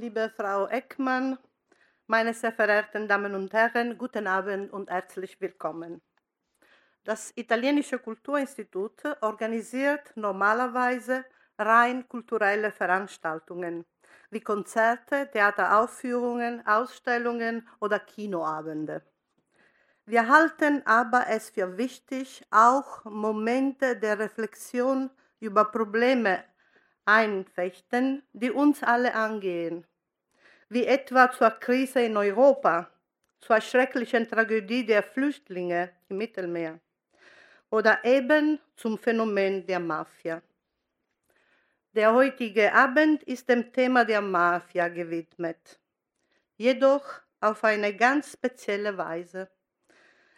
liebe Frau Eckmann, meine sehr verehrten Damen und Herren, guten Abend und herzlich willkommen. Das Italienische Kulturinstitut organisiert normalerweise rein kulturelle Veranstaltungen wie Konzerte, Theateraufführungen, Ausstellungen oder Kinoabende. Wir halten aber es für wichtig, auch Momente der Reflexion über Probleme einfechten, die uns alle angehen, wie etwa zur Krise in Europa, zur schrecklichen Tragödie der Flüchtlinge im Mittelmeer oder eben zum Phänomen der Mafia. Der heutige Abend ist dem Thema der Mafia gewidmet, jedoch auf eine ganz spezielle Weise.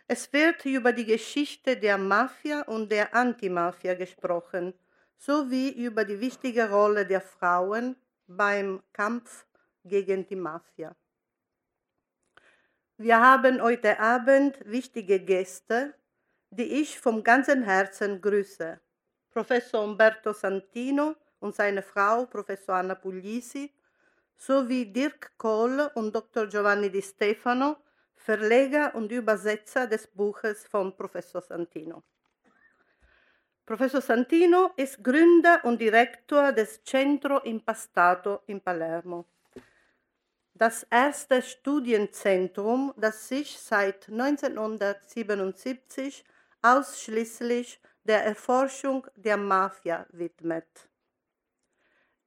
Es wird über die Geschichte der Mafia und der Antimafia gesprochen, sowie über die wichtige Rolle der Frauen beim Kampf gegen die Mafia. Wir haben heute Abend wichtige Gäste, die ich vom ganzen Herzen grüße. Professor Umberto Santino, und seine Frau Professor Anna Puglisi sowie Dirk Kohl und Dr. Giovanni Di Stefano, Verleger und Übersetzer des Buches von Professor Santino. Professor Santino ist Gründer und Direktor des Centro Impastato in Palermo. Das erste Studienzentrum, das sich seit 1977 ausschließlich der Erforschung der Mafia widmet.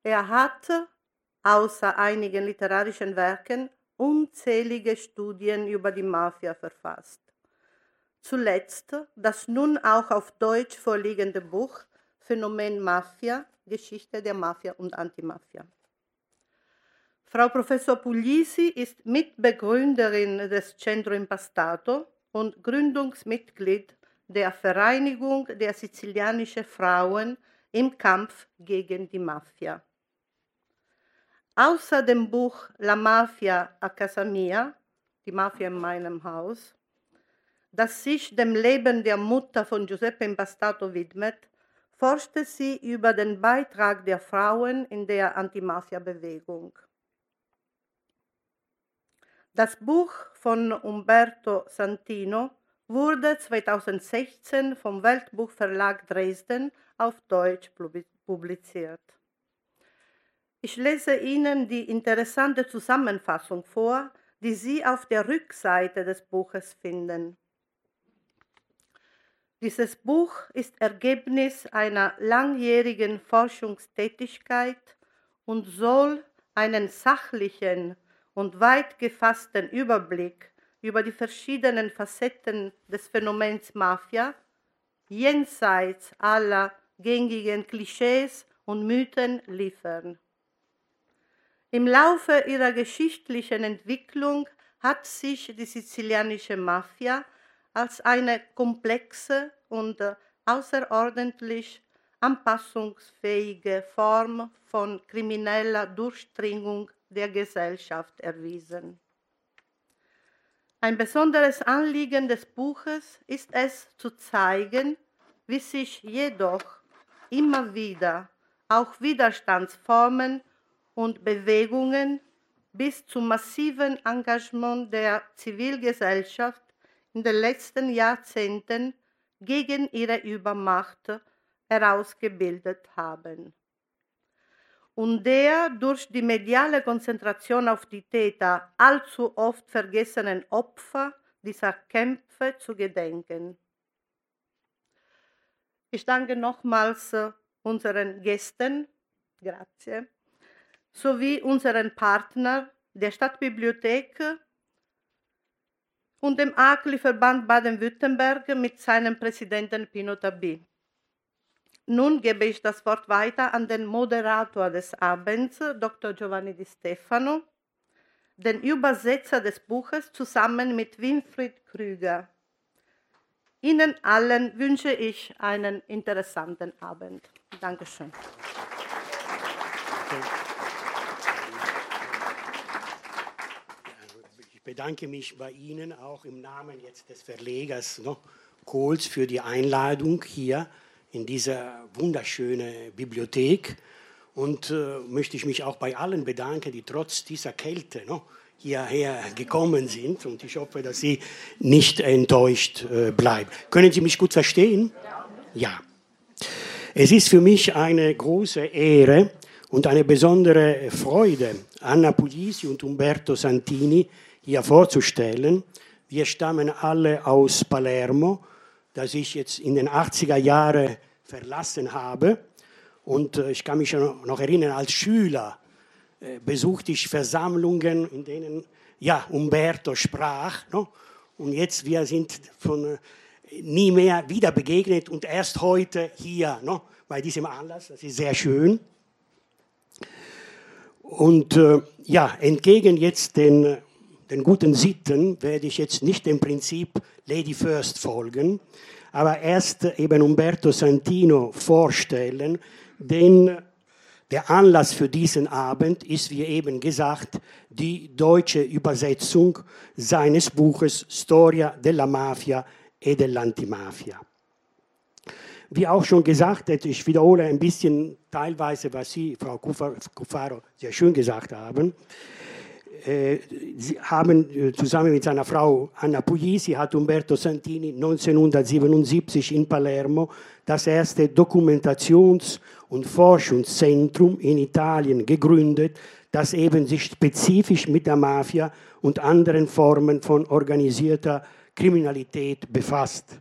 Er hat außer einigen literarischen Werken unzählige Studien über die Mafia verfasst. Zuletzt das nun auch auf Deutsch vorliegende Buch Phänomen Mafia, Geschichte der Mafia und Antimafia. Frau Professor Puglisi ist Mitbegründerin des Centro Impastato und Gründungsmitglied der Vereinigung der sizilianischen Frauen im Kampf gegen die Mafia. Außer dem Buch La Mafia a casa mia, die Mafia in meinem Haus, das sich dem Leben der Mutter von Giuseppe Impastato widmet, forschte sie über den Beitrag der Frauen in der Antimafia-Bewegung. Das Buch von Umberto Santino wurde 2016 vom Weltbuchverlag Dresden auf Deutsch publiziert. Ich lese Ihnen die interessante Zusammenfassung vor, die Sie auf der Rückseite des Buches finden. Dieses Buch ist Ergebnis einer langjährigen Forschungstätigkeit und soll einen sachlichen und weit gefassten Überblick über die verschiedenen Facetten des Phänomens Mafia jenseits aller gängigen Klischees und Mythen liefern. Im Laufe ihrer geschichtlichen Entwicklung hat sich die sizilianische Mafia als eine komplexe und außerordentlich anpassungsfähige Form von krimineller Durchdringung der Gesellschaft erwiesen. Ein besonderes Anliegen des Buches ist es zu zeigen, wie sich jedoch immer wieder auch Widerstandsformen und Bewegungen bis zum massiven Engagement der Zivilgesellschaft in den letzten Jahrzehnten gegen ihre Übermacht herausgebildet haben. Und der durch die mediale Konzentration auf die Täter allzu oft vergessenen Opfer dieser Kämpfe zu gedenken. Ich danke nochmals unseren Gästen. Grazie sowie unseren Partner der Stadtbibliothek und dem AGLI-Verband Baden-Württemberg mit seinem Präsidenten Pino Tabi. Nun gebe ich das Wort weiter an den Moderator des Abends, Dr. Giovanni Di Stefano, den Übersetzer des Buches zusammen mit Winfried Krüger. Ihnen allen wünsche ich einen interessanten Abend. Dankeschön. Okay. bedanke mich bei Ihnen auch im Namen jetzt des Verlegers no, Kohls für die Einladung hier in diese wunderschöne Bibliothek Und äh, möchte ich mich auch bei allen bedanken, die trotz dieser Kälte no, hierher gekommen sind. Und ich hoffe, dass Sie nicht enttäuscht äh, bleiben. Können Sie mich gut verstehen? Ja. Es ist für mich eine große Ehre und eine besondere Freude, Anna Puglisi und Umberto Santini hier vorzustellen. Wir stammen alle aus Palermo, das ich jetzt in den 80er Jahren verlassen habe. Und äh, ich kann mich noch erinnern, als Schüler äh, besuchte ich Versammlungen, in denen ja, Umberto sprach. No? Und jetzt, wir sind von äh, nie mehr wieder begegnet und erst heute hier no? bei diesem Anlass. Das ist sehr schön. Und ja, entgegen jetzt den, den guten Sitten werde ich jetzt nicht dem Prinzip Lady First folgen, aber erst eben Umberto Santino vorstellen, denn der Anlass für diesen Abend ist, wie eben gesagt, die deutsche Übersetzung seines Buches Storia della Mafia e dell'Antimafia. Wie auch schon gesagt, ich wiederhole ein bisschen teilweise, was Sie, Frau Cufaro, sehr schön gesagt haben. Äh, Sie haben äh, zusammen mit seiner Frau Anna Puglisi hat Umberto Santini 1977 in Palermo das erste Dokumentations- und Forschungszentrum in Italien gegründet, das eben sich spezifisch mit der Mafia und anderen Formen von organisierter Kriminalität befasst.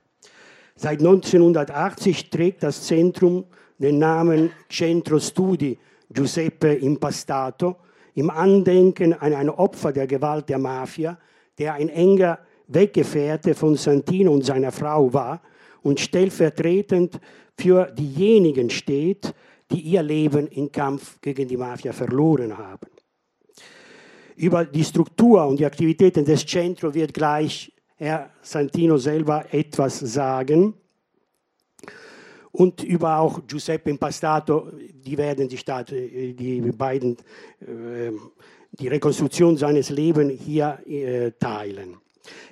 Seit 1980 trägt das Zentrum den Namen Centro Studi Giuseppe Impastato im Andenken an ein Opfer der Gewalt der Mafia, der ein enger Weggefährte von Santino und seiner Frau war und stellvertretend für diejenigen steht, die ihr Leben im Kampf gegen die Mafia verloren haben. Über die Struktur und die Aktivitäten des Centro wird gleich Herr Santino selber etwas sagen. Und über auch Giuseppe Impastato, die werden sich da, die beiden, äh, die Rekonstruktion seines Lebens hier äh, teilen.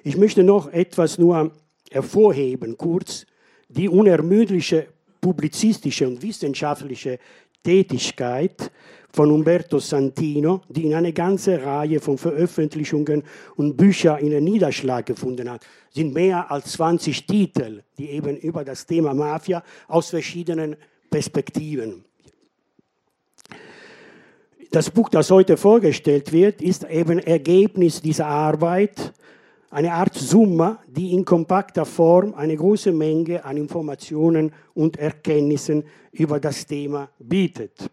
Ich möchte noch etwas nur hervorheben, kurz, die unermüdliche publizistische und wissenschaftliche Tätigkeit von Umberto Santino, die in eine ganze Reihe von Veröffentlichungen und Büchern ihren Niederschlag gefunden hat. Sind mehr als 20 Titel, die eben über das Thema Mafia aus verschiedenen Perspektiven. Das Buch, das heute vorgestellt wird, ist eben Ergebnis dieser Arbeit eine Art Summe, die in kompakter Form eine große Menge an Informationen und Erkenntnissen über das Thema bietet.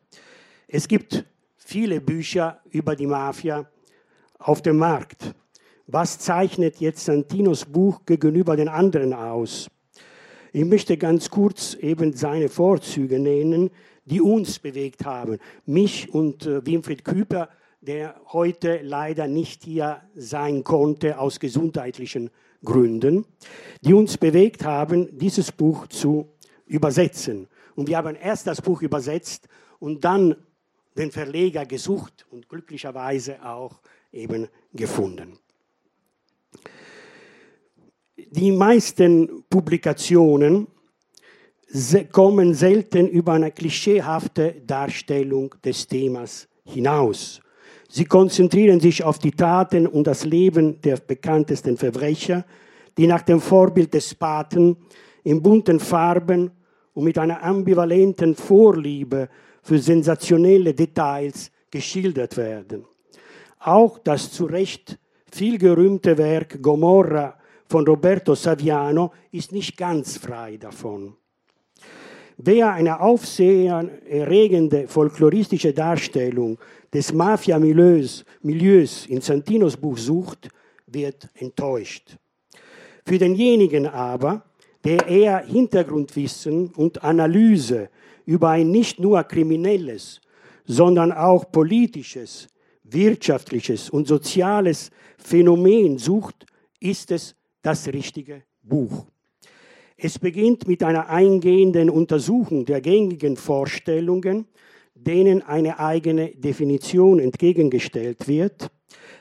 Es gibt viele Bücher über die Mafia auf dem Markt. Was zeichnet jetzt Santinos Buch gegenüber den anderen aus? Ich möchte ganz kurz eben seine Vorzüge nennen, die uns bewegt haben. Mich und äh, Winfried Küper der heute leider nicht hier sein konnte aus gesundheitlichen Gründen, die uns bewegt haben, dieses Buch zu übersetzen. Und wir haben erst das Buch übersetzt und dann den Verleger gesucht und glücklicherweise auch eben gefunden. Die meisten Publikationen kommen selten über eine klischeehafte Darstellung des Themas hinaus Sie konzentrieren sich auf die Taten und das Leben der bekanntesten Verbrecher, die nach dem Vorbild des Paten in bunten Farben und mit einer ambivalenten Vorliebe für sensationelle Details geschildert werden. Auch das zu Recht vielgerühmte Werk Gomorra von Roberto Saviano ist nicht ganz frei davon. Wer eine aufsehenerregende folkloristische Darstellung des Mafia-Milieus Milieus in Santinos Buch sucht, wird enttäuscht. Für denjenigen aber, der eher Hintergrundwissen und Analyse über ein nicht nur kriminelles, sondern auch politisches, wirtschaftliches und soziales Phänomen sucht, ist es das richtige Buch. Es beginnt mit einer eingehenden Untersuchung der gängigen Vorstellungen denen eine eigene Definition entgegengestellt wird,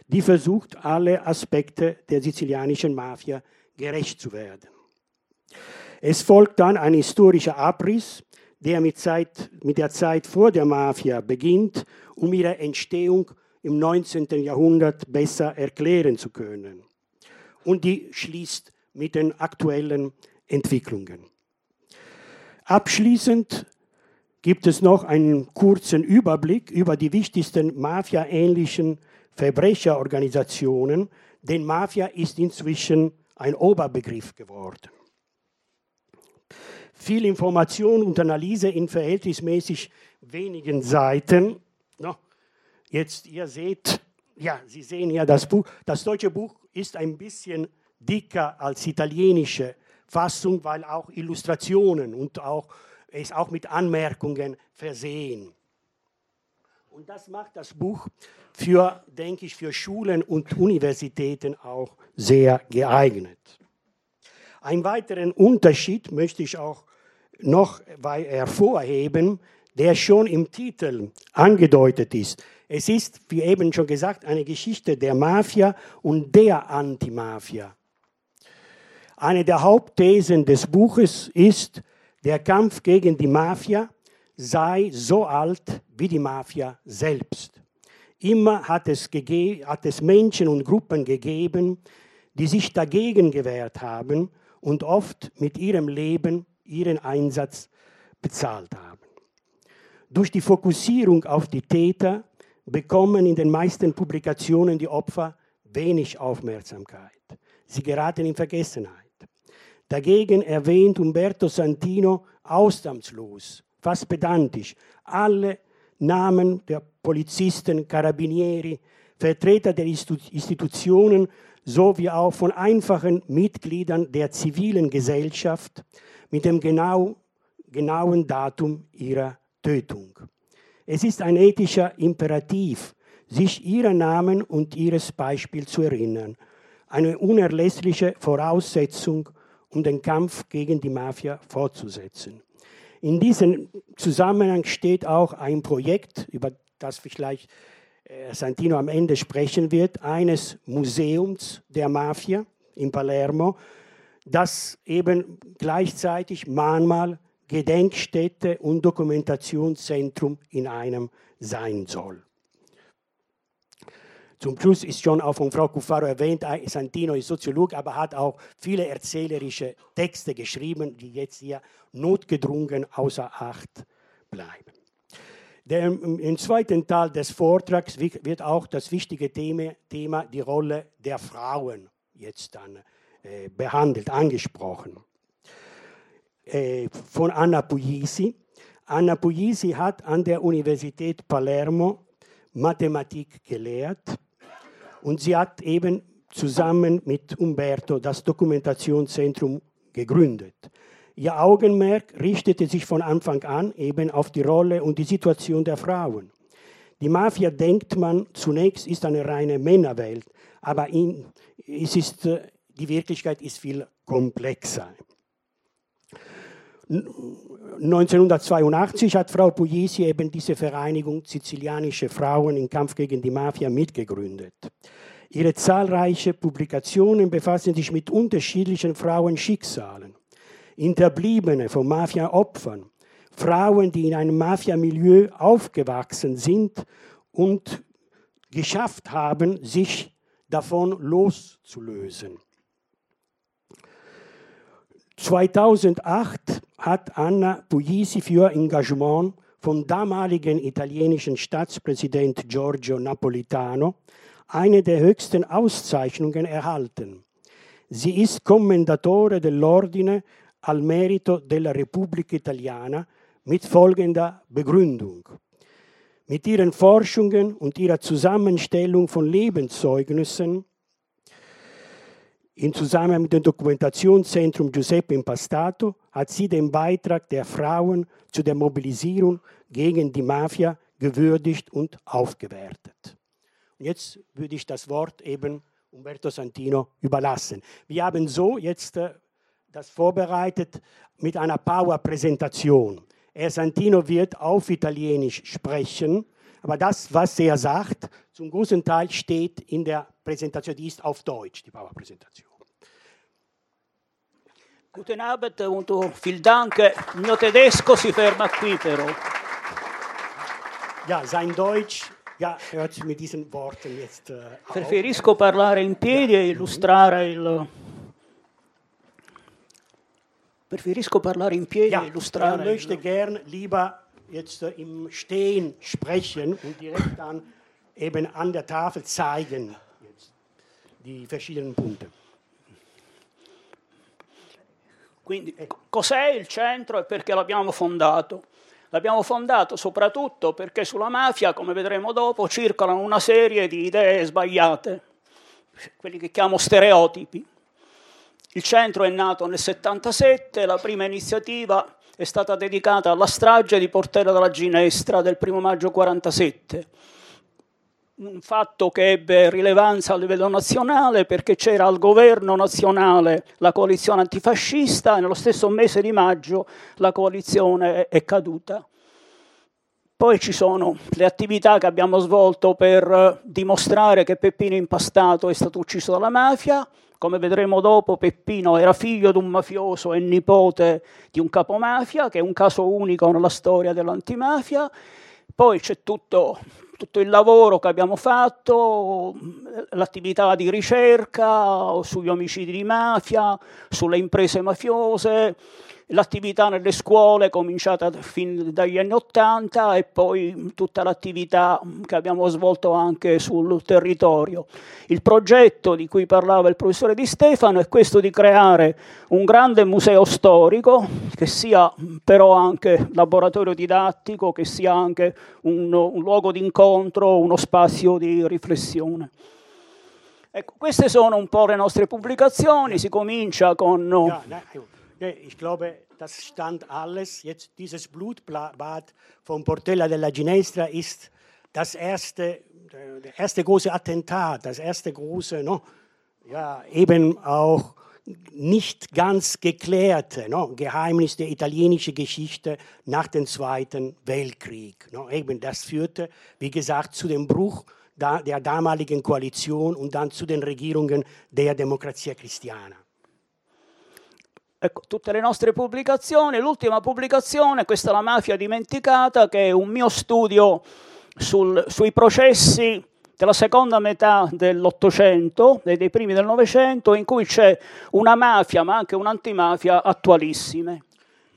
die versucht, alle Aspekte der sizilianischen Mafia gerecht zu werden. Es folgt dann ein historischer Abriss, der mit, Zeit, mit der Zeit vor der Mafia beginnt, um ihre Entstehung im 19. Jahrhundert besser erklären zu können. Und die schließt mit den aktuellen Entwicklungen. Abschließend gibt es noch einen kurzen Überblick über die wichtigsten Mafia-ähnlichen Verbrecherorganisationen, denn Mafia ist inzwischen ein Oberbegriff geworden. Viel Information und Analyse in verhältnismäßig wenigen Seiten. No, jetzt, ihr seht, ja, Sie sehen ja das Buch. Das deutsche Buch ist ein bisschen dicker als italienische Fassung, weil auch Illustrationen und auch ist auch mit Anmerkungen versehen. Und das macht das Buch für, denke ich, für Schulen und Universitäten auch sehr geeignet. Einen weiteren Unterschied möchte ich auch noch hervorheben, der schon im Titel angedeutet ist. Es ist, wie eben schon gesagt, eine Geschichte der Mafia und der Antimafia. Eine der Hauptthesen des Buches ist, der Kampf gegen die Mafia sei so alt wie die Mafia selbst. Immer hat es, hat es Menschen und Gruppen gegeben, die sich dagegen gewehrt haben und oft mit ihrem Leben ihren Einsatz bezahlt haben. Durch die Fokussierung auf die Täter bekommen in den meisten Publikationen die Opfer wenig Aufmerksamkeit. Sie geraten in Vergessenheit. Dagegen erwähnt Umberto Santino ausnahmslos, fast pedantisch, alle Namen der Polizisten, Carabinieri, Vertreter der Institutionen sowie auch von einfachen Mitgliedern der zivilen Gesellschaft mit dem genau, genauen Datum ihrer Tötung. Es ist ein ethischer Imperativ, sich ihrer Namen und ihres Beispiels zu erinnern, eine unerlässliche Voraussetzung um den Kampf gegen die Mafia fortzusetzen. In diesem Zusammenhang steht auch ein Projekt, über das vielleicht äh, Santino am Ende sprechen wird, eines Museums der Mafia in Palermo, das eben gleichzeitig Mahnmal, Gedenkstätte und Dokumentationszentrum in einem sein soll. Zum Schluss ist schon auch von Frau Cuffaro erwähnt, Santino ist Soziolog, aber hat auch viele erzählerische Texte geschrieben, die jetzt hier notgedrungen außer Acht bleiben. Der, Im zweiten Teil des Vortrags wird auch das wichtige Thema, Thema die Rolle der Frauen jetzt dann äh, behandelt, angesprochen. Äh, von Anna Puglisi. Anna Puglisi hat an der Universität Palermo Mathematik gelehrt und sie hat eben zusammen mit Umberto das Dokumentationszentrum gegründet. Ihr Augenmerk richtete sich von Anfang an eben auf die Rolle und die Situation der Frauen. Die Mafia denkt man zunächst ist eine reine Männerwelt, aber in, es ist, äh, die Wirklichkeit ist viel komplexer. 1982 hat Frau Puglisi eben diese Vereinigung Sizilianische Frauen im Kampf gegen die Mafia mitgegründet. Ihre zahlreichen Publikationen befassen sich mit unterschiedlichen Frauenschicksalen. Hinterbliebene von Mafia-Opfern, Frauen, die in einem Mafia-Milieu aufgewachsen sind und geschafft haben, sich davon loszulösen. 2008 hat Anna Puglisi für Engagement vom damaligen italienischen Staatspräsident Giorgio Napolitano eine der höchsten Auszeichnungen erhalten. Sie ist Commendatore dell'Ordine al Merito della Repubblica Italiana mit folgender Begründung. Mit ihren Forschungen und ihrer Zusammenstellung von Lebenszeugnissen in Zusammenhang mit dem Dokumentationszentrum Giuseppe Impastato hat sie den Beitrag der Frauen zu der Mobilisierung gegen die Mafia gewürdigt und aufgewertet. Und jetzt würde ich das Wort eben Umberto Santino überlassen. Wir haben so jetzt äh, das vorbereitet mit einer Power-Präsentation. Herr Santino wird auf Italienisch sprechen, aber das, was er sagt, zum großen Teil steht in der Präsentation, die ist auf Deutsch, die Power-Präsentation. Guten Abend und vielen Dank. Mio tedesco si ferma qui però. Ja, sein Deutsch ja, hört mit diesen Worten jetzt äh, auf. Preferisco parlare in piedi e illustrare il... Preferisco parlare in piedi e er illustrare möchte il... gern lieber jetzt äh, im Stehen sprechen und direkt dann eben an der Tafel zeigen jetzt die verschiedenen Punkte. Quindi cos'è il centro e perché l'abbiamo fondato? L'abbiamo fondato soprattutto perché sulla mafia, come vedremo dopo, circolano una serie di idee sbagliate, quelli che chiamo stereotipi. Il centro è nato nel 77, la prima iniziativa è stata dedicata alla strage di Portella della Ginestra del 1 maggio 47 un fatto che ebbe rilevanza a livello nazionale perché c'era al governo nazionale la coalizione antifascista e nello stesso mese di maggio la coalizione è caduta. Poi ci sono le attività che abbiamo svolto per eh, dimostrare che Peppino Impastato è stato ucciso dalla mafia. Come vedremo dopo, Peppino era figlio di un mafioso e nipote di un capomafia, che è un caso unico nella storia dell'antimafia. Poi c'è tutto tutto il lavoro che abbiamo fatto, l'attività di ricerca sugli omicidi di mafia, sulle imprese mafiose, l'attività nelle scuole cominciata fin dagli anni Ottanta e poi tutta l'attività che abbiamo svolto anche sul territorio. Il progetto di cui parlava il professore Di Stefano è questo di creare un grande museo storico che sia però anche laboratorio didattico, che sia anche un, un luogo di incontro, uno spazio di riflessione. Ecco, queste sono un po' le nostre pubblicazioni, si comincia con... Ich glaube, das stand alles. Jetzt dieses Blutbad von Portella della Ginestra ist das erste, der erste große Attentat, das erste große, no, ja, eben auch nicht ganz geklärte no, Geheimnis der italienischen Geschichte nach dem Zweiten Weltkrieg. No, eben das führte, wie gesagt, zu dem Bruch der damaligen Koalition und dann zu den Regierungen der Democrazia Cristiana. Ecco, tutte le nostre pubblicazioni. L'ultima pubblicazione, questa è La mafia dimenticata, che è un mio studio sul, sui processi della seconda metà dell'Ottocento e dei primi del Novecento, in cui c'è una mafia, ma anche un'antimafia attualissime.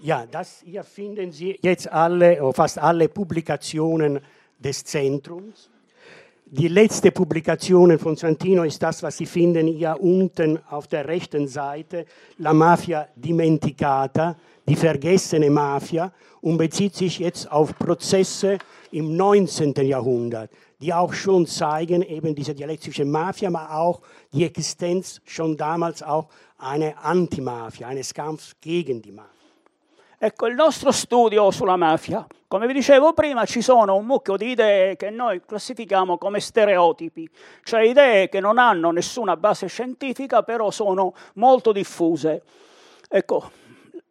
Ja, das hier finden Sie jetzt alle, fast alle Publikationen des Zentrums. Die letzte Publikation von Santino ist das, was Sie finden hier unten auf der rechten Seite, La Mafia Dimenticata, die vergessene Mafia, und bezieht sich jetzt auf Prozesse im 19. Jahrhundert, die auch schon zeigen, eben diese dialektische Mafia, aber auch die Existenz schon damals auch eine Antimafia, eines Kampfs gegen die Mafia. Ecco, il nostro studio sulla mafia. Come vi dicevo prima, ci sono un mucchio di idee che noi classifichiamo come stereotipi, cioè idee che non hanno nessuna base scientifica, però sono molto diffuse. Ecco,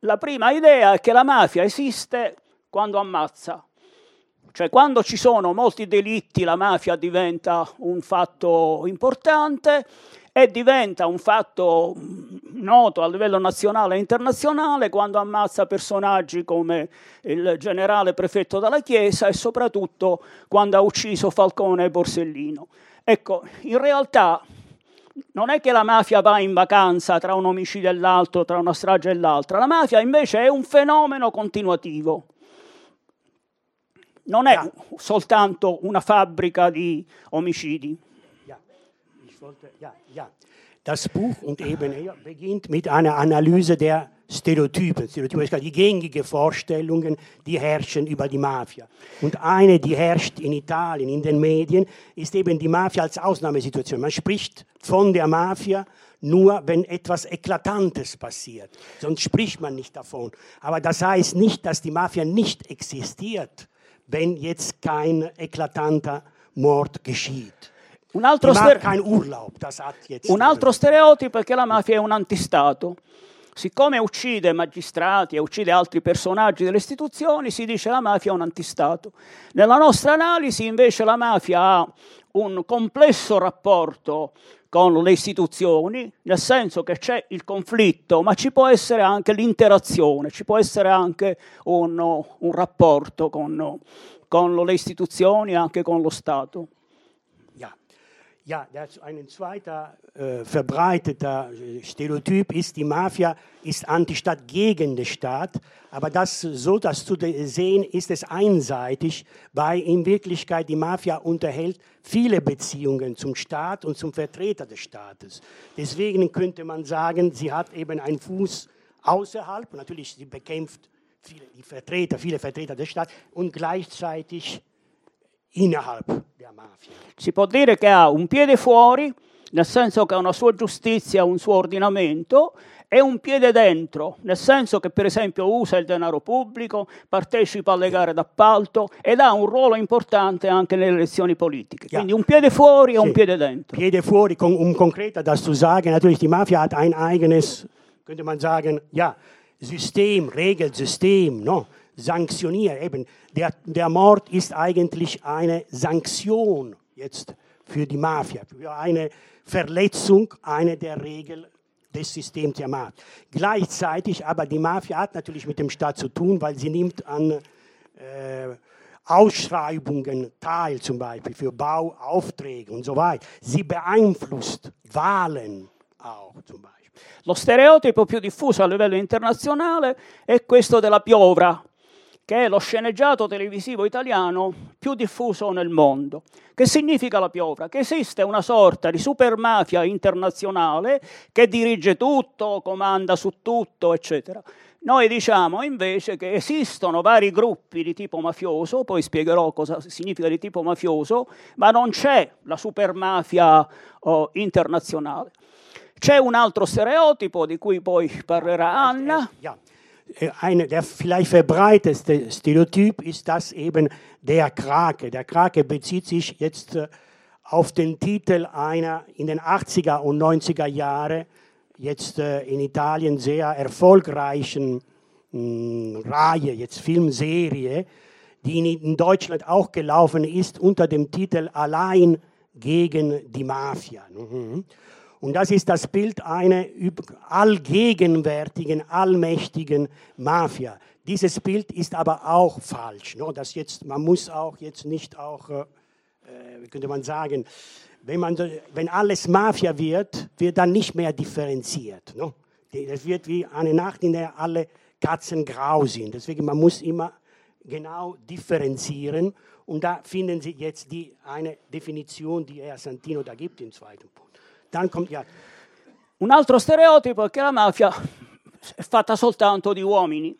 la prima idea è che la mafia esiste quando ammazza. Cioè, quando ci sono molti delitti, la mafia diventa un fatto importante e diventa un fatto noto a livello nazionale e internazionale quando ammazza personaggi come il generale prefetto della Chiesa e soprattutto quando ha ucciso Falcone e Borsellino. Ecco, in realtà non è che la mafia va in vacanza tra un omicidio e l'altro, tra una strage e l'altra, la mafia invece è un fenomeno continuativo. Non è soltanto una fabbrica di omicidi. Ja, Das Buch und eben hier beginnt mit einer Analyse der Stereotypen, Stereotypen, die gängige Vorstellungen, die herrschen über die Mafia. Und eine, die herrscht in Italien, in den Medien, ist eben die Mafia als Ausnahmesituation. Man spricht von der Mafia nur, wenn etwas Eklatantes passiert. Sonst spricht man nicht davon. Aber das heißt nicht, dass die Mafia nicht existiert, wenn jetzt kein eklatanter Mord geschieht. Un altro, stere- Urlaub, un altro stereotipo è che la mafia è un antistato. Siccome uccide magistrati e uccide altri personaggi delle istituzioni, si dice la mafia è un antistato. Nella nostra analisi, invece, la mafia ha un complesso rapporto con le istituzioni, nel senso che c'è il conflitto, ma ci può essere anche l'interazione, ci può essere anche un, un rapporto con, con le istituzioni, anche con lo Stato. Ja, ein zweiter äh, verbreiteter Stereotyp ist, die Mafia ist Antistaat gegen den Staat. Aber das, so das zu sehen, ist es einseitig, weil in Wirklichkeit die Mafia unterhält viele Beziehungen zum Staat und zum Vertreter des Staates. Deswegen könnte man sagen, sie hat eben einen Fuß außerhalb. Natürlich, sie bekämpft viele, die Vertreter, viele Vertreter des Staates und gleichzeitig innerhalb der mafia. Si può dire che ha un piede fuori, nel senso che ha una sua giustizia, un suo ordinamento, e un piede dentro, nel senso che per esempio usa il denaro pubblico, partecipa alle gare d'appalto ed ha un ruolo importante anche nelle elezioni politiche. Quindi un piede fuori e un piede dentro. Piede fuori, um konkreter das zu sagen, natürlich die Mafia hat ein eigenes, könnte man sagen, ja, System, Regelsystem, no? Sanktionieren. Eben, der, der Mord ist eigentlich eine Sanktion jetzt für die Mafia, für eine Verletzung einer der Regeln des Systems der Mafia. Gleichzeitig aber die Mafia hat natürlich mit dem Staat zu tun, weil sie nimmt an äh, Ausschreibungen teil, zum Beispiel für Bauaufträge und so weiter. Sie beeinflusst Wahlen auch zum Beispiel. Lo stereotipo più diffuso a livello internazionale è questo della piovra, che è lo sceneggiato televisivo italiano più diffuso nel mondo. Che significa la piovra? Che esiste una sorta di super mafia internazionale che dirige tutto, comanda su tutto, eccetera. Noi diciamo invece che esistono vari gruppi di tipo mafioso, poi spiegherò cosa significa di tipo mafioso, ma non c'è la supermafia oh, internazionale. C'è un altro stereotipo di cui poi parlerà Anna. Eine, der vielleicht verbreiteste Stereotyp ist das eben der Krake. Der Krake bezieht sich jetzt äh, auf den Titel einer in den 80er und 90er Jahren jetzt äh, in Italien sehr erfolgreichen mh, Reihe, jetzt Filmserie, die in Deutschland auch gelaufen ist unter dem Titel Allein gegen die Mafia. Und das ist das Bild einer allgegenwärtigen, allmächtigen Mafia. Dieses Bild ist aber auch falsch. No? Das jetzt, man muss auch jetzt nicht auch, äh, wie könnte man sagen, wenn, man, wenn alles Mafia wird, wird dann nicht mehr differenziert. No? Das wird wie eine Nacht, in der alle Katzen grau sind. Deswegen man muss immer genau differenzieren. Und da finden Sie jetzt die, eine Definition, die Herr Santino da gibt im zweiten Punkt. Dann kommt ja. Un altro stereotipo è che la mafia è fatta soltanto di uomini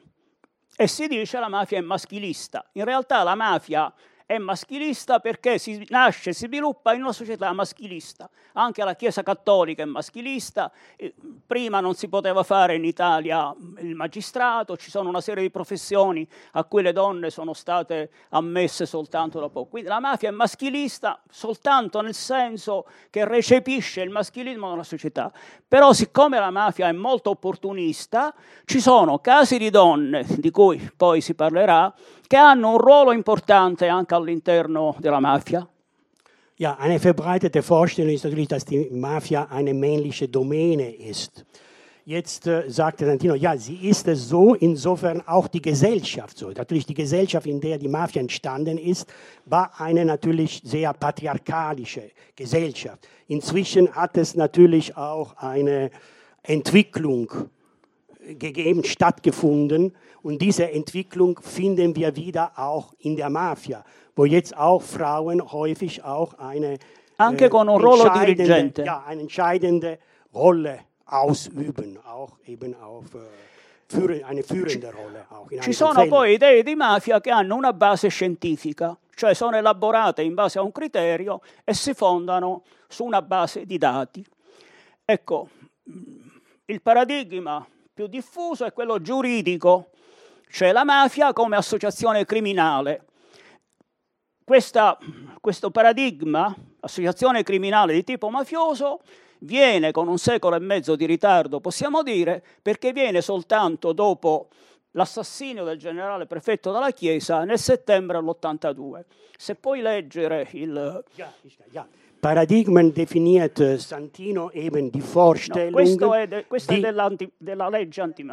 e si dice la mafia è maschilista. In realtà la mafia è maschilista perché si nasce, si sviluppa in una società maschilista. Anche la Chiesa cattolica è maschilista, prima non si poteva fare in Italia il magistrato, ci sono una serie di professioni a cui le donne sono state ammesse soltanto da poco. Quindi la mafia è maschilista soltanto nel senso che recepisce il maschilismo nella società. Però siccome la mafia è molto opportunista, ci sono casi di donne, di cui poi si parlerà, che hanno un ruolo importante anche all'interno della Mafia. Ja, eine verbreitete Vorstellung ist natürlich, dass die Mafia eine männliche Domäne ist. Jetzt äh, sagte Santino, ja, sie ist es so, insofern auch die Gesellschaft so. Natürlich die Gesellschaft, in der die Mafia entstanden ist, war eine natürlich sehr patriarchalische Gesellschaft. Inzwischen hat es natürlich auch eine Entwicklung gegeben, stattgefunden. Und diese Entwicklung finden wir wieder auch in der Mafia, wo jetzt auch Frauen häufig auch eine, Anche con un ruolo dirigente. Ja, eine entscheidende Rolle ausüben, auch eben auf äh, eine führende Rolle. Auch Ci sono poi idee di mafia che hanno una base scientifica, cioè sono elaborate in base a un criterio e si fondano su una base di dati. Ecco, il paradigma più diffuso è quello giuridico, cioè la mafia come associazione criminale. Questa, questo paradigma, associazione criminale di tipo mafioso, viene con un secolo e mezzo di ritardo, possiamo dire, perché viene soltanto dopo l'assassinio del generale prefetto dalla Chiesa nel settembre dell'82. Se puoi leggere il... Ja, ja. Paradigmen definiert äh, Santino eben die Vorstellungen, no, è, de, die, della.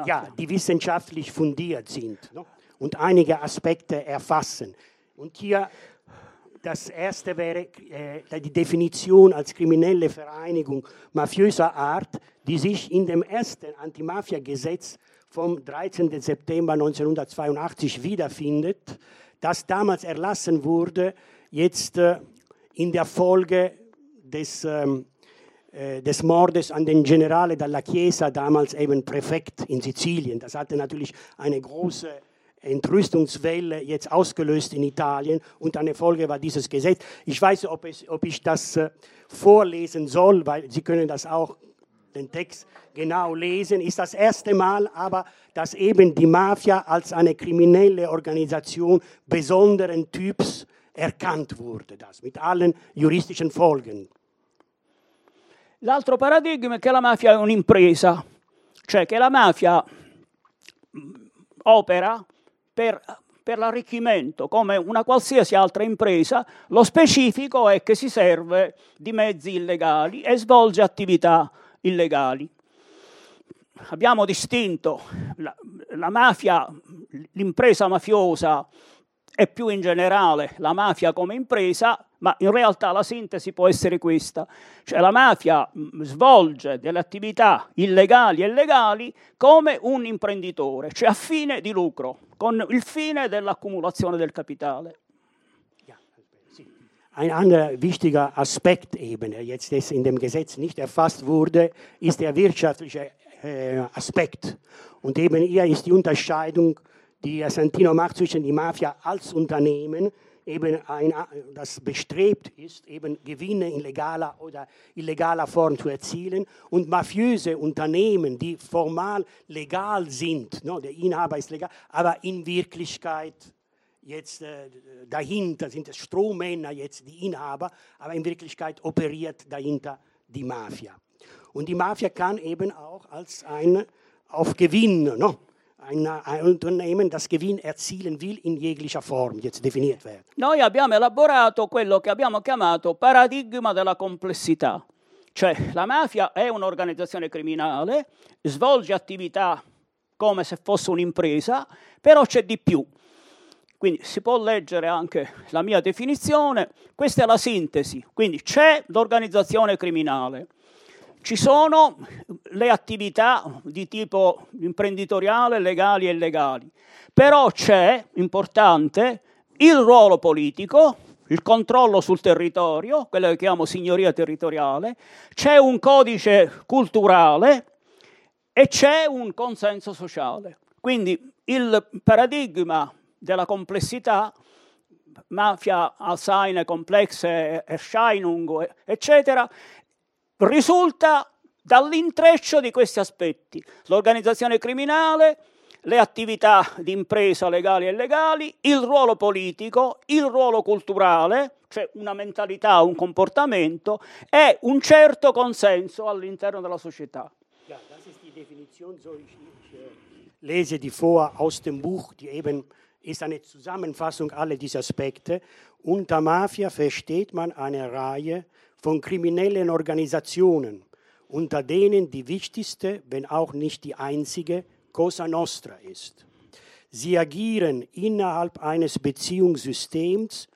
Ja, die wissenschaftlich fundiert sind no? und einige Aspekte erfassen. Und hier das erste wäre äh, die Definition als kriminelle Vereinigung mafiöser Art, die sich in dem ersten Antimafia-Gesetz vom 13. September 1982 wiederfindet, das damals erlassen wurde, jetzt äh, in der Folge des, ähm, äh, des Mordes an den Generale della Chiesa, damals eben Präfekt in Sizilien. Das hatte natürlich eine große Entrüstungswelle jetzt ausgelöst in Italien und eine Folge war dieses Gesetz. Ich weiß, ob, es, ob ich das äh, vorlesen soll, weil Sie können das auch den Text genau lesen, ist das erste Mal aber, dass eben die Mafia als eine kriminelle Organisation besonderen Typs erkannt wurde, das mit allen juristischen Folgen. L'altro paradigma è che la mafia è un'impresa, cioè che la mafia opera per, per l'arricchimento come una qualsiasi altra impresa, lo specifico è che si serve di mezzi illegali e svolge attività illegali. Abbiamo distinto la, la mafia, l'impresa mafiosa e più in generale la mafia come impresa, ma in realtà la sintesi può essere questa, cioè la mafia svolge delle attività illegali e legali come un imprenditore, cioè a fine di lucro, con il fine dell'accumulazione del Kapitale. Ein anderer wichtiger Aspekt eben, der jetzt in dem Gesetz nicht erfasst wurde, ist der wirtschaftliche äh, Aspekt. Und eben hier ist die Unterscheidung, die Santino macht zwischen die Mafia als Unternehmen, eben ein, das bestrebt ist, eben Gewinne in legaler oder illegaler Form zu erzielen und mafiöse Unternehmen, die formal legal sind, no, der Inhaber ist legal, aber in Wirklichkeit jetzt äh, dahinter sind es Strohmänner, jetzt die Inhaber, aber in Wirklichkeit operiert dahinter die Mafia. Und die Mafia kann eben auch als ein auf Gewinn, no? Ein, ein Unternehmen das Gewinn erzielen will in jeglicher Form jetzt definiert werden. Noi abbiamo elaborato quello che abbiamo chiamato paradigma della complessità. Cioè la mafia è un'organizzazione criminale, svolge attività come se fosse un'impresa, però c'è di più. Quindi si può leggere anche la mia definizione, questa è la sintesi, quindi c'è l'organizzazione criminale, ci sono le attività di tipo imprenditoriale, legali e illegali, però c'è, importante, il ruolo politico, il controllo sul territorio, quello che chiamo signoria territoriale, c'è un codice culturale e c'è un consenso sociale. Quindi il paradigma della complessità, mafia, Alzheimer, complexe, Erscheinung, eccetera, risulta dall'intreccio di questi aspetti. L'organizzazione criminale, le attività di impresa legali e illegali, il ruolo politico, il ruolo culturale, cioè una mentalità, un comportamento e un certo consenso all'interno della società. Ja, das ist die Definition, äh, lese die vor aus dem Buch, die eben ist eine Zusammenfassung aller dieser Aspekte. Unter Mafia versteht man eine Reihe von kriminellen Organisationen, unter denen die wichtigste, wenn auch nicht die einzige, Cosa Nostra ist. Sie agieren innerhalb eines Beziehungssystems,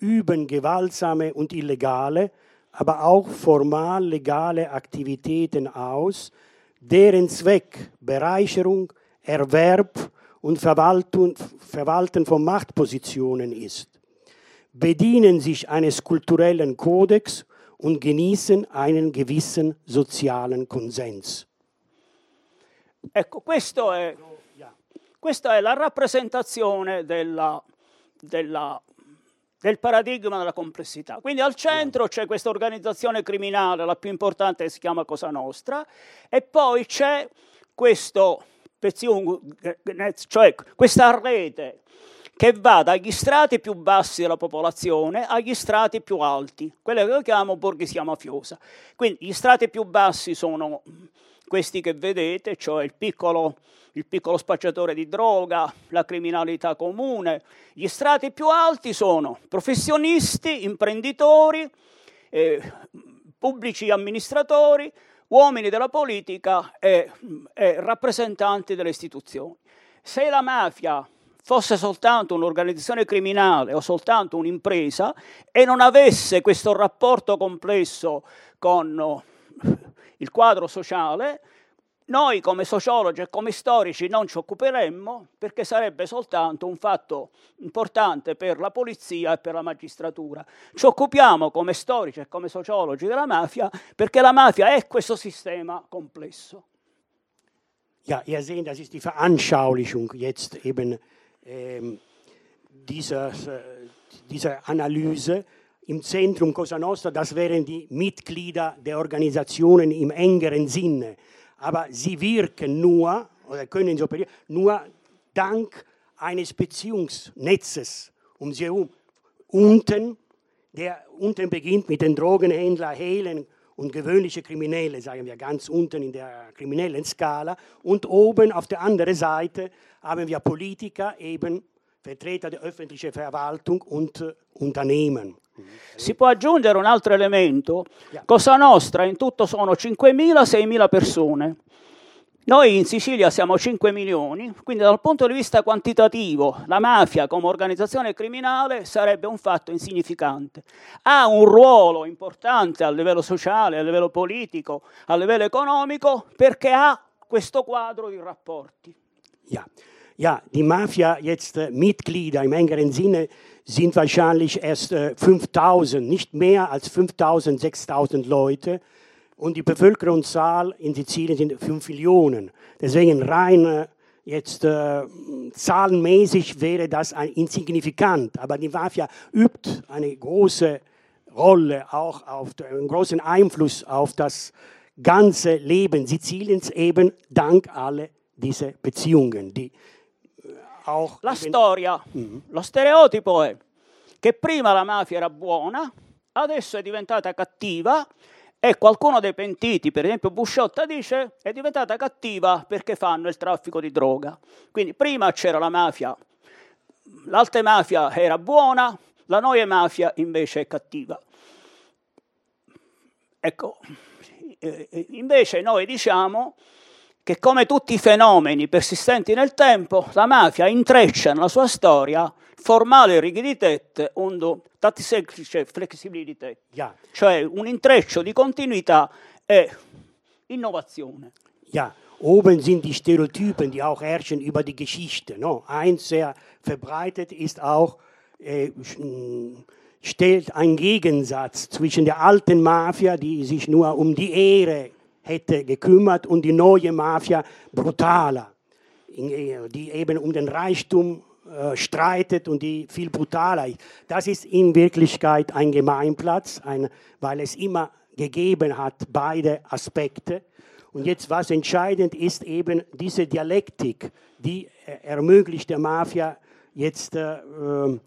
üben gewaltsame und illegale, aber auch formal legale Aktivitäten aus, deren Zweck Bereicherung, Erwerb und Verwalten von Machtpositionen ist. Bedienen sich eines kulturellen Kodex und genießen einen gewissen sozialen Konsens. Ecco, questo è, questa è la rappresentazione della, della, del paradigma della complessità. Quindi al centro c'è questa organizzazione criminale, la più importante che si chiama Cosa Nostra, e poi c'è questo, cioè questa rete che va dagli strati più bassi della popolazione agli strati più alti, quelle che io chiamo borghesia mafiosa. Quindi gli strati più bassi sono questi che vedete, cioè il piccolo, il piccolo spacciatore di droga, la criminalità comune. Gli strati più alti sono professionisti, imprenditori, eh, pubblici amministratori, uomini della politica e, e rappresentanti delle istituzioni. Se la mafia fosse soltanto un'organizzazione criminale o soltanto un'impresa e non avesse questo rapporto complesso con il quadro sociale, noi come sociologi e come storici non ci occuperemmo perché sarebbe soltanto un fatto importante per la polizia e per la magistratura. Ci occupiamo come storici e come sociologi della mafia perché la mafia è questo sistema complesso. Ja, ihr seht, das ist die Veranschaulichung jetzt eben dieser, dieser Analyse. Im Zentrum Cosa Nostra, das wären die Mitglieder der Organisationen im engeren Sinne aber sie wirken nur oder können so nur dank eines Beziehungsnetzes um sie herum. Unten, der unten beginnt mit den Drogenhändlern, Hehlen und gewöhnliche Kriminelle, sagen wir ganz unten in der kriminellen Skala. Und oben auf der anderen Seite haben wir Politiker, eben Vertreter der öffentlichen Verwaltung und äh, Unternehmen. Si può aggiungere un altro elemento. Cosa Nostra in tutto sono 5.000-6.000 persone. Noi in Sicilia siamo 5 milioni, quindi dal punto di vista quantitativo la mafia come organizzazione criminale sarebbe un fatto insignificante. Ha un ruolo importante a livello sociale, a livello politico, a livello economico perché ha questo quadro di rapporti. Ja, ja die Mafia jetzt äh, Mitglieder im engeren Sinne sind wahrscheinlich erst äh, 5000, nicht mehr als 5000, 6000 Leute. Und die Bevölkerungszahl in Sizilien sind 5 Millionen. Deswegen rein äh, jetzt äh, zahlenmäßig wäre das ein insignifikant. Aber die Mafia übt eine große Rolle, auch auf, einen großen Einfluss auf das ganze Leben Siziliens, eben dank alle diese Beziehungen, die auch la storia, mm-hmm. lo stereotipo è che prima la mafia era buona, adesso è diventata cattiva e qualcuno dei pentiti, per esempio Busciotta dice, è diventata cattiva perché fanno il traffico di droga. Quindi prima c'era la mafia, l'alta mafia era buona, la noia mafia invece è cattiva. Ecco, invece noi diciamo che come tutti i fenomeni persistenti nel tempo, la mafia intreccia nella sua storia formale rigidität und tatsächliche Flexibilität, ja. cioè un intreccio di continuità e innovazione. Ja, oben sind die Stereotypen, die auch herrschen über die Geschichte. No? Eins sehr verbreitet ist auch, äh, stellt ein Gegensatz zwischen der alten Mafia, die sich nur um die Ehre hätte gekümmert und die neue Mafia brutaler, die eben um den Reichtum äh, streitet und die viel brutaler ist. Das ist in Wirklichkeit ein Gemeinplatz, ein, weil es immer gegeben hat, beide Aspekte. Und jetzt, was entscheidend ist, eben diese Dialektik, die ermöglicht der Mafia jetzt äh, ähm, äh,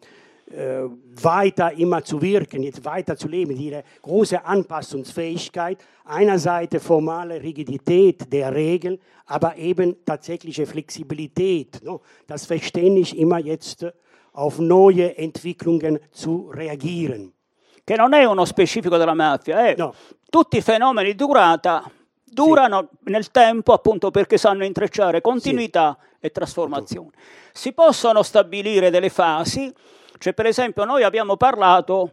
weiter immer zu wirken, jetzt weiter zu leben, ihre große Anpassungsfähigkeit, einerseits formale Rigidität der Regeln, aber eben tatsächliche Flexibilität, no? das Verständnis immer jetzt auf neue Entwicklungen zu reagieren. Che non è uno specifico della mafia, è no. tutti i fenomeni durata durano sì. nel tempo appunto perché sanno intrecciare continuità sì. e trasformazione. Si possono stabilire delle fasi cioè, per esempio, noi abbiamo parlato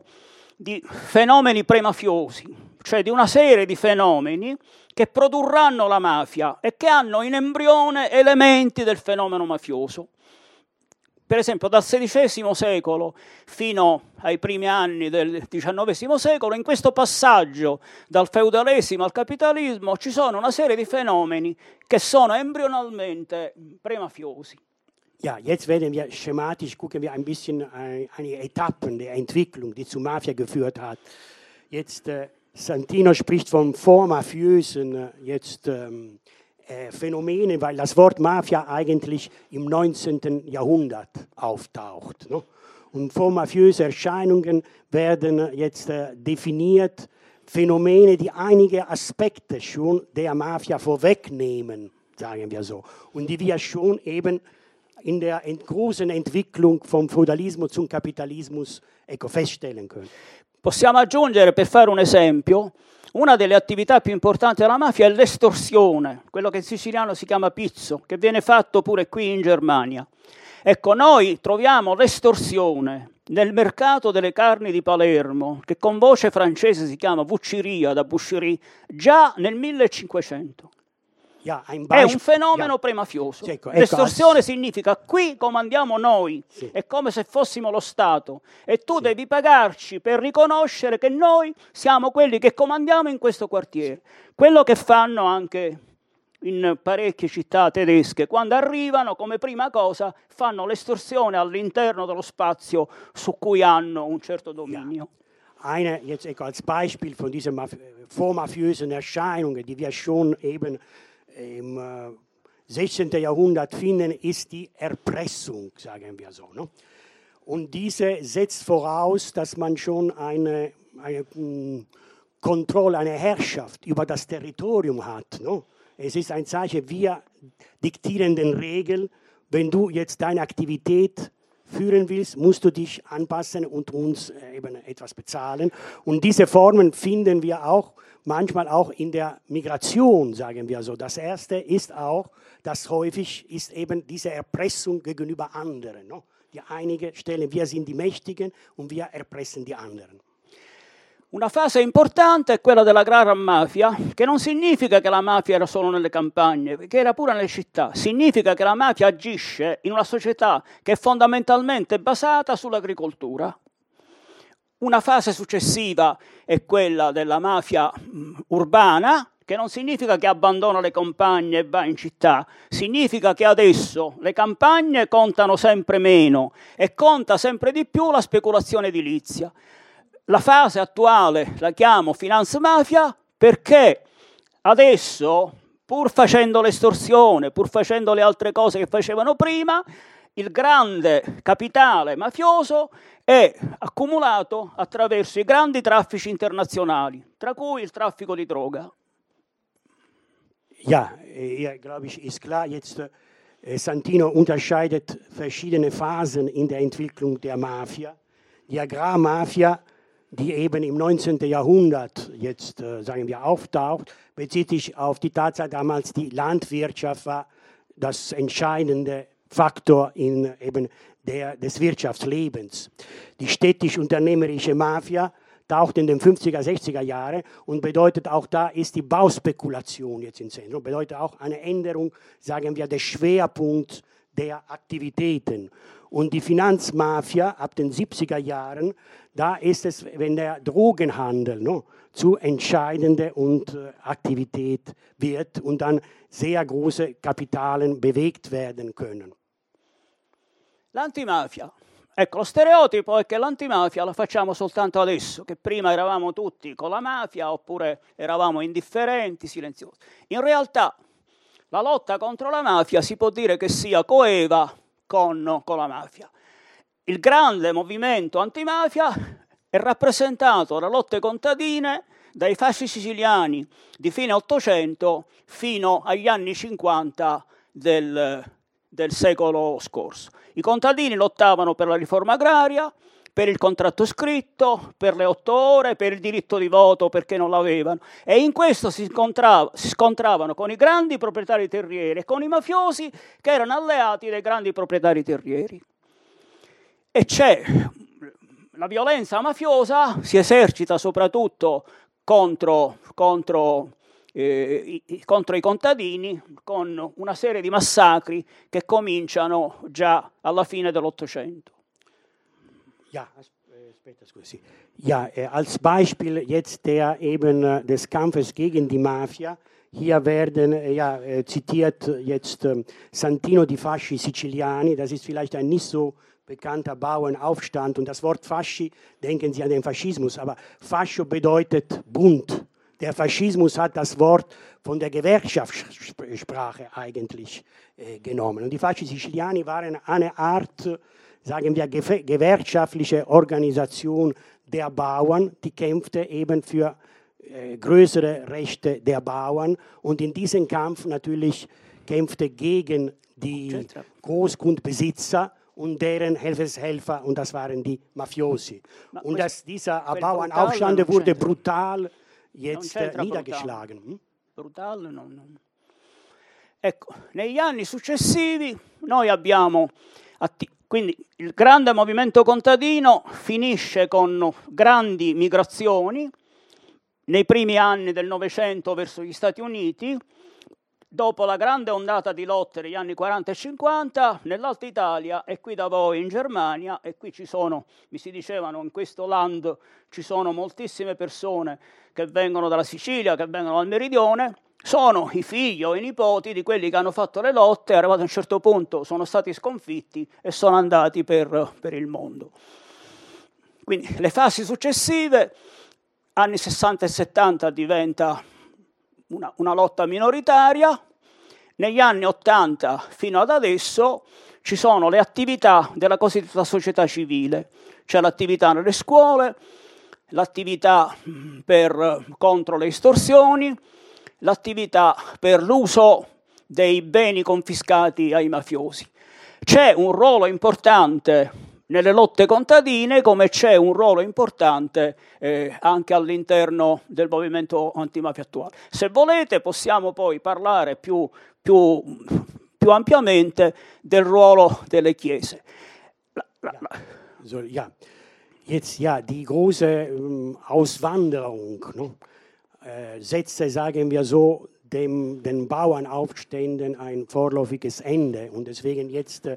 di fenomeni premafiosi, cioè di una serie di fenomeni che produrranno la mafia e che hanno in embrione elementi del fenomeno mafioso. Per esempio, dal XVI secolo fino ai primi anni del XIX secolo, in questo passaggio dal feudalesimo al capitalismo ci sono una serie di fenomeni che sono embrionalmente premafiosi. Ja, jetzt werden wir schematisch, gucken wir ein bisschen äh, eine Etappen der Entwicklung, die zu Mafia geführt hat. Jetzt, äh, Santino spricht von vormafiösen äh, jetzt, ähm, äh, Phänomenen, weil das Wort Mafia eigentlich im 19. Jahrhundert auftaucht. Ne? Und vormafiöse Erscheinungen werden jetzt äh, definiert Phänomene, die einige Aspekte schon der Mafia vorwegnehmen, sagen wir so, und die wir schon eben in der großen Entwicklung vom Feudalismus zum Capitalismus ecco, feststellen können. Possiamo aggiungere, per fare un esempio, una delle attività più importanti della mafia è l'estorsione, quello che in siciliano si chiama pizzo, che viene fatto pure qui in Germania. Ecco, noi troviamo l'estorsione nel mercato delle carni di Palermo, che con voce francese si chiama Vucciria da Boucherie, già nel 1500. È un fenomeno premafioso. Sì, ecco, ecco, L'estorsione significa qui comandiamo noi, sì. è come se fossimo lo Stato e tu sì. devi pagarci per riconoscere che noi siamo quelli che comandiamo in questo quartiere. Quello che fanno anche in parecchie città tedesche, quando arrivano come prima cosa fanno l'estorsione all'interno dello spazio su cui hanno un certo dominio. Ja. Eine, jetzt als Beispiel von diesen vormafiösen Erscheinungen, die wir schon eben im 16. Äh, Jahrhundert finden, ist die Erpressung, sagen wir so. Ne? Und diese setzt voraus, dass man schon eine, eine hm, Kontrolle, eine Herrschaft über das Territorium hat. Ne? Es ist ein Zeichen, wir diktieren den Regeln. Wenn du jetzt deine Aktivität führen willst, musst du dich anpassen und uns äh, eben etwas bezahlen. Und diese Formen finden wir auch manchmal auch in der Migration, sagen wir so. Das erste ist auch, dass häufig ist eben diese Erpressung gegenüber anderen. No? Die einige stellen, wir sind die Mächtigen und wir erpressen die anderen. Una fase importante è quella della gran mafia, che non significa che la mafia era solo nelle campagne, che era pure nelle città, significa che la mafia agisce in una società che è fondamentalmente basata sull'agricoltura. Una fase successiva è quella della mafia urbana, che non significa che abbandona le campagne e va in città, significa che adesso le campagne contano sempre meno e conta sempre di più la speculazione edilizia. La fase attuale la chiamo finanza mafia perché adesso, pur facendo l'estorsione, pur facendo le altre cose che facevano prima, il grande capitale mafioso è accumulato attraverso i grandi traffici internazionali, tra cui il traffico di droga. Ja, glaube ich, ist klar. Jetzt äh, Santino unterscheidet verschiedene Phasen in der Entwicklung der Mafia. Die Agrarmafia, die eben im 19. Jahrhundert jetzt, äh, sagen wir, auftaucht, bezieht sich auf die Tatsache, damals die Landwirtschaft war das entscheidende Faktor in eben der, des Wirtschaftslebens. Die städtisch-unternehmerische Mafia taucht in den 50er, 60er Jahren und bedeutet auch da ist die Bauspekulation jetzt im Zentrum, bedeutet auch eine Änderung, sagen wir, des Schwerpunkts der Aktivitäten. Und die Finanzmafia ab den 70er Jahren, da ist es, wenn der Drogenhandel no, zu entscheidende und äh, Aktivität wird und dann sehr große Kapitalen bewegt werden können. L'antimafia. Ecco, lo stereotipo è che l'antimafia la facciamo soltanto adesso, che prima eravamo tutti con la mafia oppure eravamo indifferenti, silenziosi. In realtà la lotta contro la mafia si può dire che sia coeva con, con la mafia. Il grande movimento antimafia è rappresentato da lotte contadine dai fasci siciliani di fine Ottocento fino agli anni 50 del, del secolo scorso. I contadini lottavano per la riforma agraria, per il contratto scritto, per le otto ore, per il diritto di voto perché non l'avevano. E in questo si, si scontravano con i grandi proprietari terrieri e con i mafiosi che erano alleati dei grandi proprietari terrieri. E c'è la violenza mafiosa, si esercita soprattutto contro, contro eh, contro i contadini con una serie di massacri che cominciano già alla fine dell'Ottocento. Ja, später, scusi. Ja, äh, als Beispiel jetzt der eben äh, des Kampfes gegen die Mafia. Hier werden äh, ja, zitiert jetzt ähm, Santino di Fasci Siciliani. Das ist vielleicht ein nicht so bekannter Bauernaufstand. Und das Wort Fasci, denken Sie an den Faschismus, aber Fascio bedeutet bunt. Der Faschismus hat das Wort von der Gewerkschaftssprache eigentlich äh, genommen. Und die Fasci Siciliani waren eine Art, sagen wir, gewerkschaftliche Organisation der Bauern, die kämpfte eben für äh, größere Rechte der Bauern. Und in diesem Kampf natürlich kämpfte gegen die Großgrundbesitzer und deren Helfershelfer, und das waren die Mafiosi. Und dass dieser Bauernaufstand wurde brutal jetzt äh, niedergeschlagen. Hm? Brutale no, no. Ecco, negli anni successivi noi abbiamo atti- quindi il grande movimento contadino finisce con grandi migrazioni nei primi anni del Novecento verso gli Stati Uniti, dopo la grande ondata di lotte degli anni 40 e 50 nell'Alta Italia e qui da voi in Germania e qui ci sono, mi si dicevano in questo land ci sono moltissime persone che vengono dalla Sicilia, che vengono dal meridione sono i figli o i nipoti di quelli che hanno fatto le lotte, arrivati a un certo punto sono stati sconfitti e sono andati per, per il mondo. Quindi le fasi successive, anni 60 e 70 diventa una, una lotta minoritaria, negli anni 80 fino ad adesso ci sono le attività della cosiddetta società civile, c'è l'attività nelle scuole, l'attività per, contro le estorsioni, l'attività per l'uso dei beni confiscati ai mafiosi. C'è un ruolo importante nelle lotte contadine come c'è un ruolo importante eh, anche all'interno del movimento antimafia attuale. Se volete possiamo poi parlare più, più, più ampiamente del ruolo delle chiese. La, la, la. So, ja. Jetzt ja, die große um, Auswanderung. No? Äh, setzte, sagen wir so, dem, den Bauernaufständen ein vorläufiges Ende. Und deswegen jetzt äh,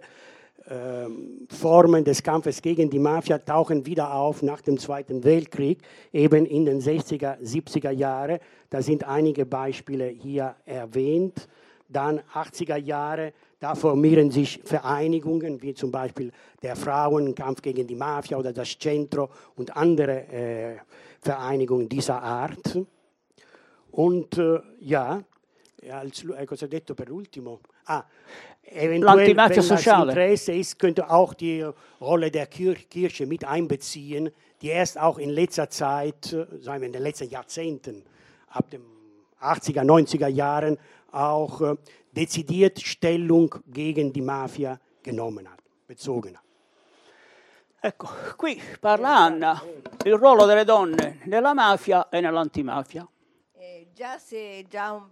Formen des Kampfes gegen die Mafia tauchen wieder auf nach dem Zweiten Weltkrieg, eben in den 60er, 70er Jahren. Da sind einige Beispiele hier erwähnt. Dann 80er Jahre, da formieren sich Vereinigungen, wie zum Beispiel der Frauenkampf gegen die Mafia oder das Centro und andere äh, Vereinigungen dieser Art. Und äh, ja, als, äh, cosa ho detto per ultimo? Ah, eventuell, wenn das Interesse ist, könnte auch die Rolle der Kirche mit einbeziehen, die erst auch in letzter Zeit, äh, sagen wir in den letzten Jahrzehnten, ab den 80er, 90er Jahren, auch äh, dezidiert Stellung gegen die Mafia genommen hat, bezogen hat. Ecco, qui parla Anna, il ruolo delle donne nella mafia e nell'antimafia. Già, se, già, un,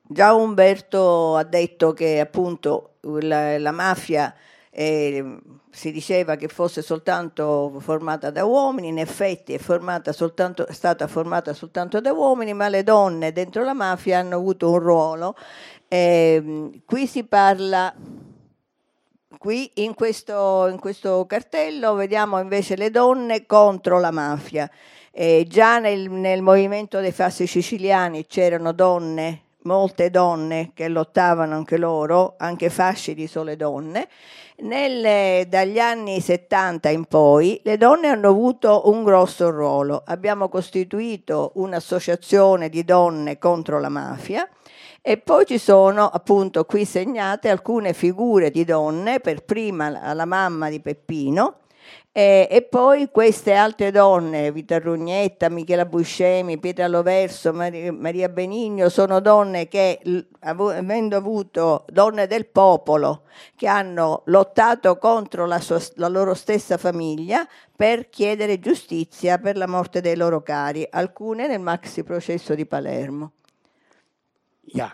già, Umberto ha detto che appunto la, la mafia eh, si diceva che fosse soltanto formata da uomini, in effetti è, formata soltanto, è stata formata soltanto da uomini, ma le donne dentro la mafia hanno avuto un ruolo. Eh, qui si parla Qui in questo, in questo, cartello vediamo invece le donne contro la mafia. Eh, già nel, nel, movimento dei fasci siciliani c'erano donne, molte donne che lottavano anche loro, anche fasci di sole donne. Nelle, dagli anni 70 in poi le donne hanno avuto un grosso ruolo. Abbiamo costituito un'associazione di donne contro la mafia e poi ci sono appunto qui segnate alcune figure di donne, per prima la mamma di Peppino, e, e, poi queste altre donne, Vita Rugnetta, Michela Buscemi, Pietra Loverso, Maria, Maria Benigno, sono donne che, avendo avuto donne del popolo, che hanno lottato contro la, sua, la loro stessa famiglia per chiedere giustizia per la morte dei loro cari, alcune nel maxi processo di Palermo. Ja,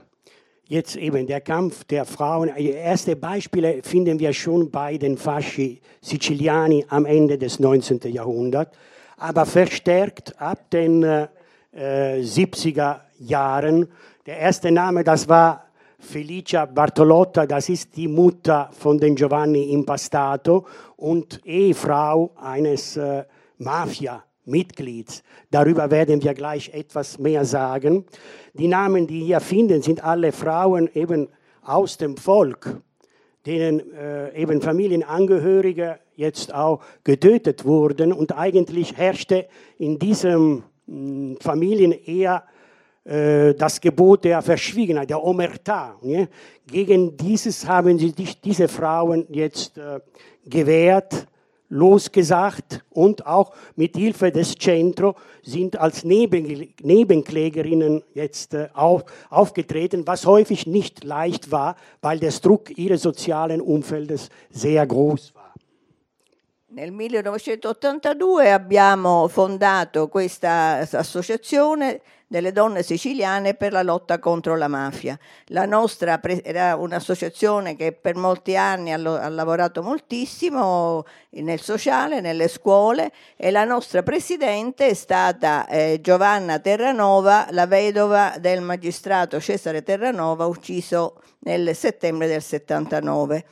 Jetzt eben der Kampf der Frauen. Erste Beispiele finden wir schon bei den Fasci Siciliani am Ende des 19. Jahrhunderts, aber verstärkt ab den äh, 70er Jahren. Der erste Name, das war Felicia Bartolotta, das ist die Mutter von den Giovanni Impastato und Ehefrau eines äh, Mafia. Mitglieds. Darüber werden wir gleich etwas mehr sagen. Die Namen, die hier finden, sind alle Frauen eben aus dem Volk, denen äh, eben Familienangehörige jetzt auch getötet wurden. Und eigentlich herrschte in diesen hm, Familien eher äh, das Gebot der Verschwiegenheit, der Omerta. Gegen dieses haben sich diese Frauen jetzt äh, gewehrt losgesagt und auch mit Hilfe des Centro sind als Neben Nebenklägerinnen jetzt äh, auf, aufgetreten, was häufig nicht leicht war, weil der Druck ihres sozialen Umfeldes sehr groß war. Nel 1982 abbiamo fondato questa associazione delle donne siciliane per la lotta contro la mafia. La nostra era un'associazione che per molti anni ha, ha lavorato moltissimo nel sociale, nelle scuole e la nostra presidente è stata eh, Giovanna Terranova, la vedova del magistrato Cesare Terranova, ucciso nel settembre del 79.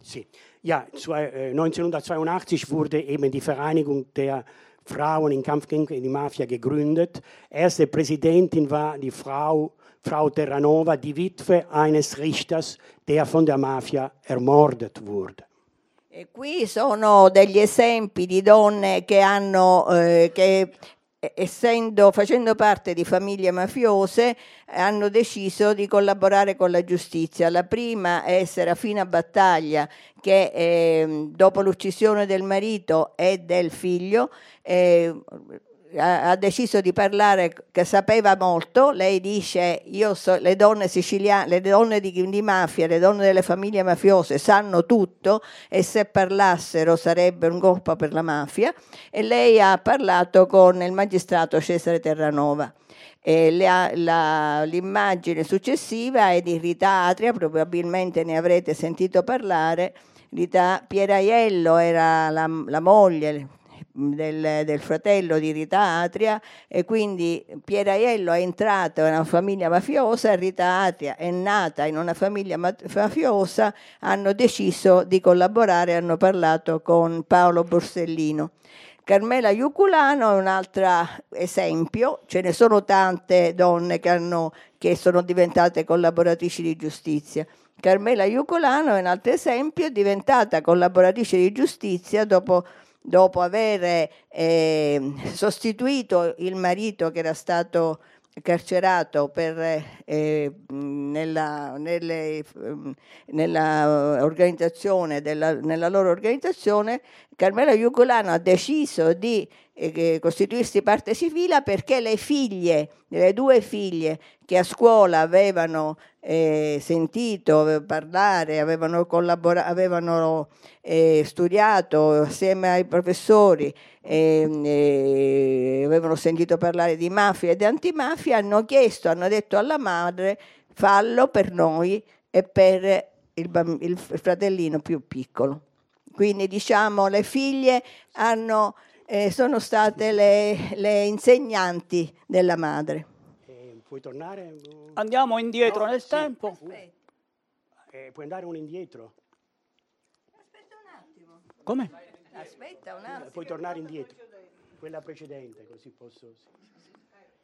Sì. Ja, 1982 äh, wurde eben die Vereinigung der Frauen im Kampf gegen die Mafia gegründet. Erste Präsidentin war die Frau, Frau Terranova, die Witwe eines Richters, der von der Mafia ermordet wurde. E qui sono degli esempi di donne che hanno, eh, che essendo, facendo parte di famiglie mafiose, hanno deciso di collaborare con la giustizia. La prima è Serafina Battaglia, che eh, dopo l'uccisione del marito e del figlio eh, ha, deciso di parlare, che sapeva molto, lei dice io so, le donne siciliane, le donne di, di, mafia, le donne delle famiglie mafiose sanno tutto e se parlassero sarebbe un colpo per la mafia e lei ha parlato con il magistrato Cesare Terranova. La, la, l'immagine successiva è di Rita Atria, probabilmente ne avrete sentito parlare. Rita Pieraiello era la, la moglie, del, del, fratello di Rita Atria e quindi Pieraiello è entrato in una famiglia mafiosa Rita Atria è nata in una famiglia mafiosa, hanno deciso di collaborare, hanno parlato con Paolo Borsellino. Carmela Iuculano è un altro esempio, ce ne sono tante donne che, hanno, che sono diventate collaboratrici di giustizia. Carmela Iuculano è un altro esempio, è diventata collaboratrice di giustizia dopo dopo aver eh, sostituito il marito che era stato carcerato per, eh, nella, nelle, nella, organizzazione della, nella loro organizzazione, Carmelo Iugolano ha deciso di eh, costituirsi parte civile perché le figlie, le due figlie che a scuola avevano eh, sentito parlare, avevano, collabora- avevano eh, studiato assieme ai professori, ehm, eh, avevano sentito parlare di mafia e di antimafia, hanno chiesto, hanno detto alla madre fallo per noi e per il, bamb- il fratellino più piccolo. Quindi diciamo le figlie hanno, eh, sono state le, le insegnanti della madre. Andiamo indietro no, nel sì. tempo. Eh, puoi andare uno indietro? Aspetta un attimo. Come? Aspetta un attimo. Puoi tornare indietro. Quella precedente, così posso...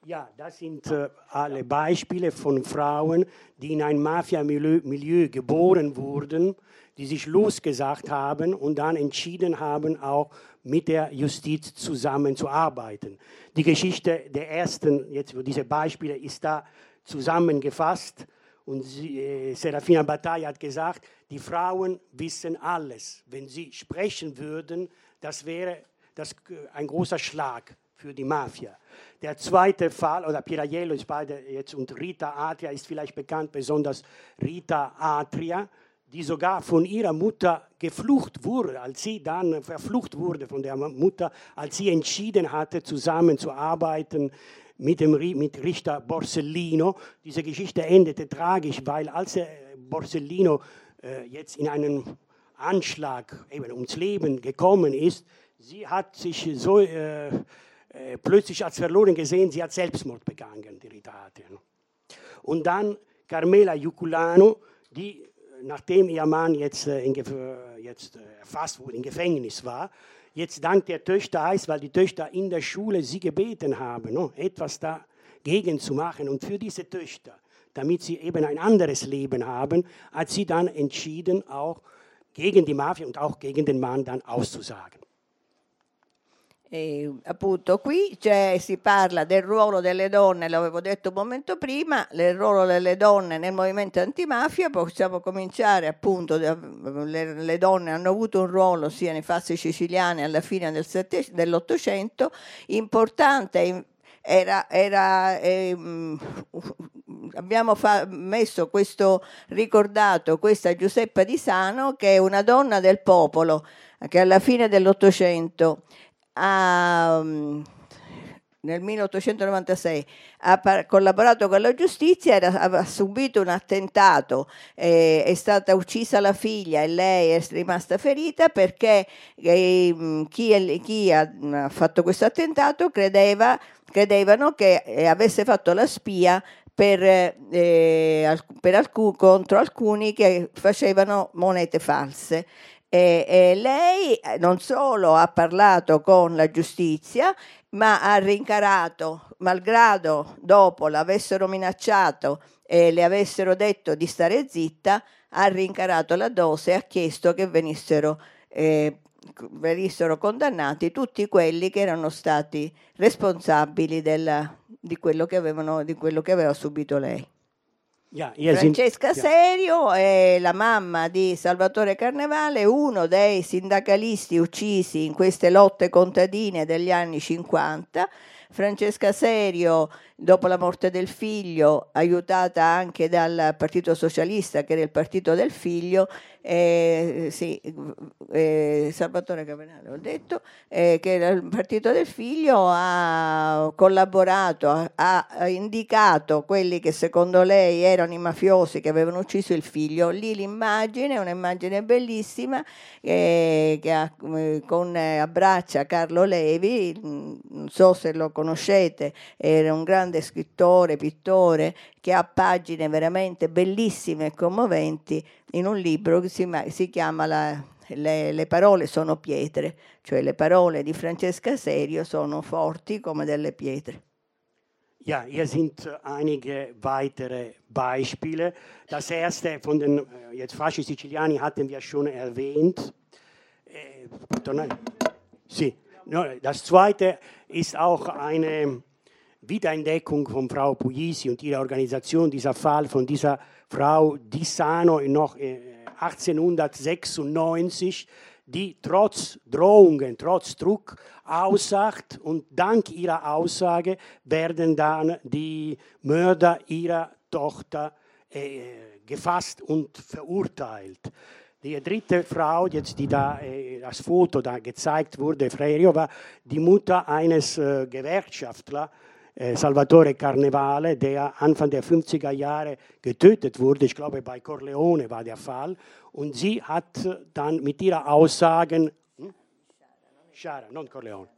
Ja, das sind äh, alle Beispiele von Frauen, die in ein Mafia-Milieu geboren wurden, die sich losgesagt haben und dann entschieden haben, auch mit der Justiz zusammenzuarbeiten. Die Geschichte der ersten, jetzt diese Beispiele, ist da zusammengefasst. Und sie, äh, Serafina Bataille hat gesagt, die Frauen wissen alles. Wenn sie sprechen würden, das wäre das, ein großer Schlag für die Mafia. Der zweite Fall, oder Piraiello ist beide jetzt und Rita Atria ist vielleicht bekannt, besonders Rita Atria, die sogar von ihrer Mutter geflucht wurde, als sie dann verflucht wurde von der Mutter, als sie entschieden hatte, zusammenzuarbeiten mit dem mit Richter Borsellino. Diese Geschichte endete tragisch, weil als Borsellino äh, jetzt in einen Anschlag eben ums Leben gekommen ist, sie hat sich so äh, äh, plötzlich als verloren gesehen, sie hat Selbstmord begangen, die Ritate. Und dann Carmela Juculano, die nachdem ihr Mann jetzt, äh, in, jetzt äh, erfasst wurde, im Gefängnis war, jetzt dank der Töchter heißt, weil die Töchter in der Schule sie gebeten haben, no, etwas dagegen zu machen. Und für diese Töchter, damit sie eben ein anderes Leben haben, hat sie dann entschieden, auch gegen die Mafia und auch gegen den Mann dann auszusagen. E, appunto qui si parla del ruolo delle donne, l'avevo detto un momento prima, del ruolo delle donne nel movimento antimafia, possiamo cominciare appunto, le, le donne hanno avuto un ruolo sia nei fasi siciliani alla fine del sette, dell'Ottocento, importante era, era eh, abbiamo fa- messo questo ricordato questa Giuseppa Di Sano che è una donna del popolo che alla fine dell'Ottocento ha, mm, nel 1896 ha collaborato con la giustizia, era, aveva subito un attentato, eh, è stata uccisa la figlia e lei è rimasta ferita perché eh, chi, chi, ha fatto questo attentato credeva, credevano che eh, avesse fatto la spia per, eh, per alcun, contro alcuni che facevano monete false. E, e lei eh, non solo ha parlato con la giustizia, ma ha rincarato, malgrado dopo l'avessero minacciato e le avessero detto di stare zitta, ha rincarato la dose e ha chiesto che venissero, eh, venissero condannati tutti quelli che erano stati responsabili della, di, quello avevano, di quello che aveva subito lei. Ja, Francesca sind, Serio è la mamma di Salvatore Carnevale, uno dei sindacalisti uccisi in queste lotte contadine degli anni 50. Francesca Serio, dopo la morte del figlio, aiutata anche dal Partito Socialista, che era il partito del figlio, eh, sì, eh, Salvatore Cavenale, ho detto, eh, che il partito del figlio ha collaborato, ha, ha, indicato quelli che secondo lei erano i mafiosi che avevano ucciso il figlio. Lì l'immagine, un'immagine bellissima, eh, che ha, eh, con, eh, abbraccia Carlo Levi, non so se lo conoscete, era un grande scrittore, pittore, che ha pagine veramente bellissime e commoventi in un libro che si, si chiama la, le, le, parole sono pietre, cioè le parole di Francesca Serio sono forti come delle pietre. Ja, hier sind einige weitere Beispiele. Das erste von den äh, jetzt Fasci Siciliani hatten wir schon erwähnt. Äh, sì. Das zweite ist auch eine Wiederentdeckung von Frau Puglisi und ihrer Organisation, dieser Fall von dieser Frau Di Sano noch 1896, die trotz Drohungen, trotz Druck aussagt und dank ihrer Aussage werden dann die Mörder ihrer Tochter äh, gefasst und verurteilt. Die dritte Frau, jetzt die da äh, das Foto da gezeigt wurde, Frerio, war die Mutter eines äh, Gewerkschaftler, äh, Salvatore Carnevale, der Anfang der 50er Jahre getötet wurde. Ich glaube, bei Corleone war der Fall. Und sie hat dann mit ihrer Aussagen, hm? Schara, non Corleone.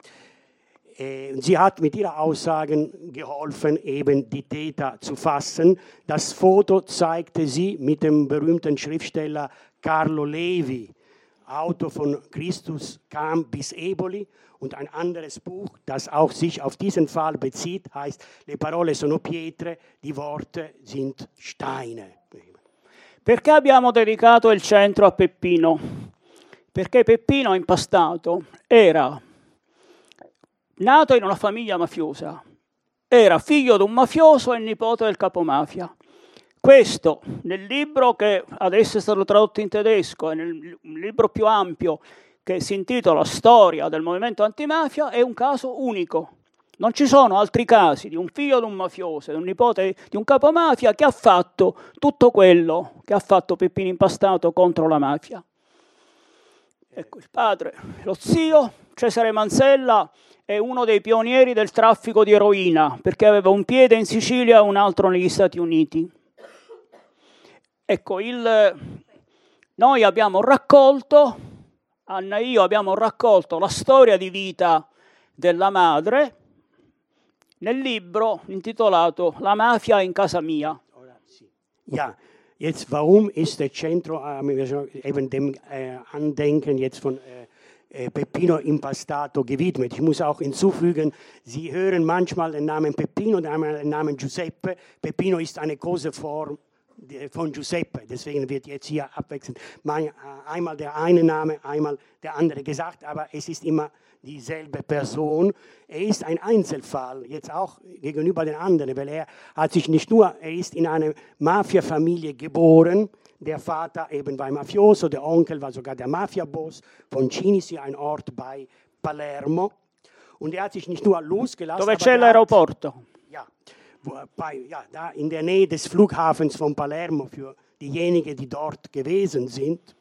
Äh, sie hat mit ihrer Aussagen geholfen, eben die Täter zu fassen. Das Foto zeigte sie mit dem berühmten Schriftsteller Carlo Levi, Autor von Christus kam bis Eboli und ein anderes Buch, das auch sich auf diesen Fall bezieht, heißt Le parole sono pietre, die Worte sind Steine. Perché abbiamo dedicato il centro a Peppino? Perché Peppino Impastato era nato in una famiglia mafiosa, era figlio di un mafioso e nipote del capomafia. Questo nel libro che adesso è stato tradotto in tedesco e nel libro più ampio che si intitola Storia del movimento antimafia, è un caso unico. Non ci sono altri casi di un figlio di un mafioso, di un nipote di un capomafia che ha fatto tutto quello che ha fatto Peppino Impastato contro la mafia. Ecco, il padre, lo zio, Cesare Manzella, è uno dei pionieri del traffico di eroina, perché aveva un piede in Sicilia e un altro negli Stati Uniti. Ecco, il, noi abbiamo raccolto Anna e io abbiamo raccolto la storia di vita della madre nel libro intitolato La mafia in casa mia. Ja, jetzt warum ist der Centro äh, eben dem äh, Andenken jetzt von äh, äh, Peppino Impastato gewidmet. Ich muss auch hinzufügen, Sie hören manchmal den Namen Peppino, den Namen Giuseppe. Peppino ist eine große Form von Giuseppe. Deswegen wird jetzt hier abwechselnd äh, einmal der eine Name, einmal der andere gesagt, aber es ist immer dieselbe Person. Er ist ein Einzelfall, jetzt auch gegenüber den anderen, weil er hat sich nicht nur, er ist in einer Mafia-Familie geboren, der Vater eben war Mafioso, der Onkel war sogar der Mafiaboss von Cinisi, ein Ort bei Palermo. Und er hat sich nicht nur losgelassen. Dove c'è l'aeroporto? Bei, ja, da in der Nähe des Flughafens von Palermo für diejenigen, die dort gewesen sind.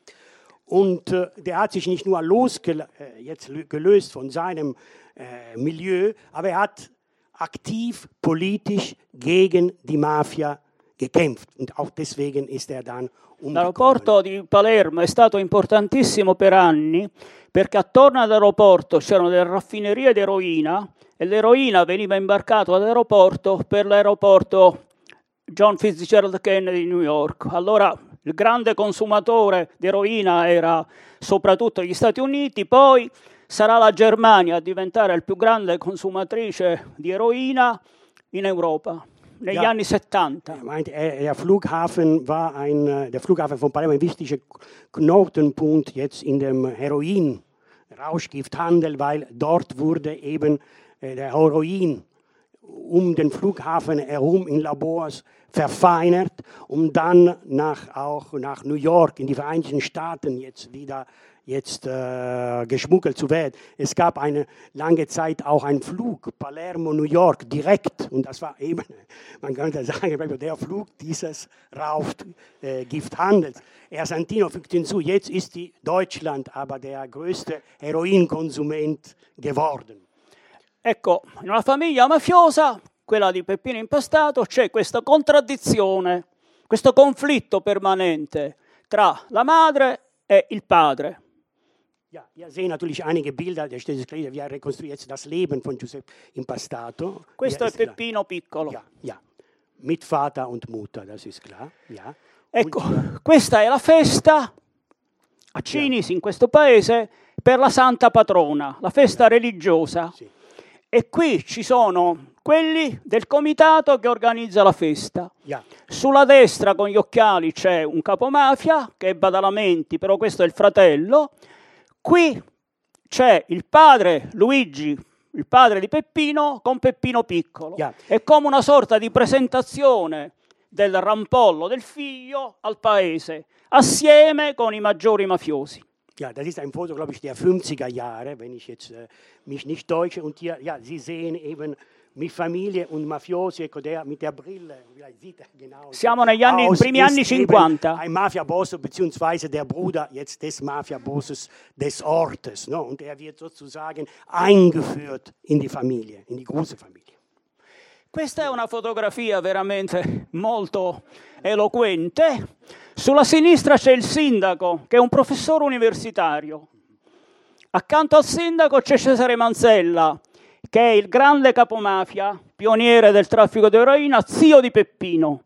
Und äh, der hat sich nicht nur losgelöst äh, jetzt gelöst von seinem äh, Milieu, aber er hat aktiv politisch gegen die Mafia gekämpft und auch deswegen ist er dann L'aeroporto di Palermo è stato importantissimo per anni perché attorno all'aeroporto c'erano delle raffinerie di eroina e l'eroina veniva imbarcata all'aeroporto per l'aeroporto John Fitzgerald Kennedy di New York. Allora il grande consumatore di eroina era soprattutto gli Stati Uniti, poi sarà la Germania a diventare la più grande consumatrice di eroina in Europa negli ja, anni 70. Meint, der Flughafen war ein, äh, der Flughafen von Palermo ein wichtiger Knotenpunkt jetzt in dem Heroin-Rauschgifthandel, weil dort wurde eben äh, der Heroin um den Flughafen herum in Labors verfeinert, um dann nach, auch nach New York, in die Vereinigten Staaten jetzt wieder jetzt äh, geschmuggelt zu werden. Es gab eine lange Zeit auch einen Flug Palermo-New York direkt und das war eben, man könnte sagen, der Flug dieses Rauschgifthandels. Äh, Santino fügt hinzu, jetzt ist die Deutschland aber der größte Heroinkonsument geworden. Ecco, in una famiglia mafiosa, quella di Peppino Impastato, c'è questa contraddizione, questo conflitto permanente tra la madre e il padre. Ja, ihr seht natürlich einige Bilder, der steht wie er rekonstruiert das Leben von Giuseppe Impastato. Questo è Peppino klar. Piccolo. Ja, ja, mit Vater und Mutter, das ist klar. Ja. Ecco, und, questa è la festa a Cinisi, in questo paese, per la Santa Patrona, la festa religiosa. Sì. E qui ci sono quelli del comitato che organizza la festa. Yeah. Sulla destra con gli occhiali c'è un capomafia che è Badalamenti, però questo è il fratello. Qui c'è il padre Luigi, il padre di Peppino, con Peppino Piccolo. Yeah. È come una sorta di presentazione del rampollo del figlio al paese, assieme con i maggiori mafiosi. Ja, das ist ein Foto, glaube ich, der 50er Jahre, wenn ich jetzt äh, mich nicht täusche. Und hier, ja, Sie sehen eben ecco, Siamo negli anni, aus, primi anni 50. Ein Mafiaboss, beziehungsweise der Bruder jetzt des Mafiabosses des Ortes. No? Und er wird sozusagen eingeführt in die Familie, in die große Familie. Questa è una fotografia veramente molto eloquente. Sulla sinistra c'è il sindaco, che è un professore universitario. Accanto al sindaco c'è Cesare Manzella, che è il grande capomafia, pioniere del traffico di eroina, zio di Peppino.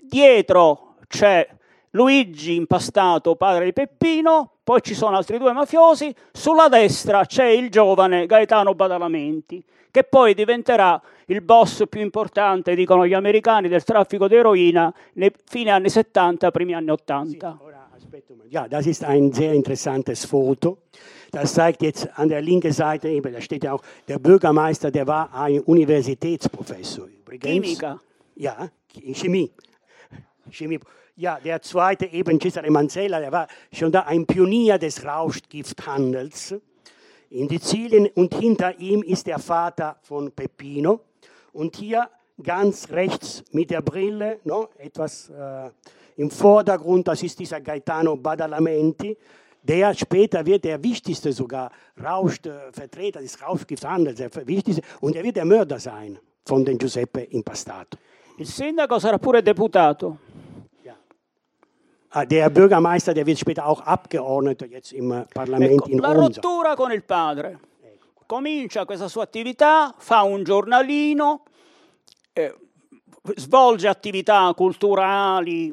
Dietro c'è Luigi Impastato, padre di Peppino, poi ci sono altri due mafiosi, sulla destra c'è il giovane Gaetano Badalamenti, che poi diventerà il boss più importante, dicono gli americani, del traffico di eroina nei fine anni 70, primi anni 80. Ja, das ist ein sehr interessantes Foto. Das zeigt jetzt an der linken Seite, eben, da steht ja auch, der Bürgermeister, der war ein Universitätsprofessor. Übrigens. Chemiker. Ja, Chemie. Chemie. Ja, der zweite eben, Cesare Manzella, der war schon da ein Pionier des Rauschgifthandels in Sizilien und hinter ihm ist der Vater von Peppino. Und hier ganz rechts mit der Brille, no, etwas äh, im Vordergrund, das ist dieser Gaetano Badalamenti, der später wird der wichtigste sogar Rausch, äh, Vertreter des Rauschgifthandels, der wichtigste, und er wird der Mörder sein von den Giuseppe Impastato. Il sindaco sarà pure deputato. Ah, der Bürgermeister, der wird später auch Abgeordneter jetzt im äh, Parlament ecco, in La rottura con il padre. Comincia questa sua attività, fa un giornalino, eh, svolge attività culturali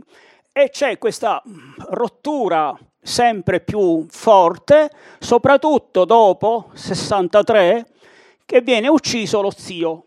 e c'è questa rottura sempre più forte, soprattutto dopo 63, che viene ucciso lo zio.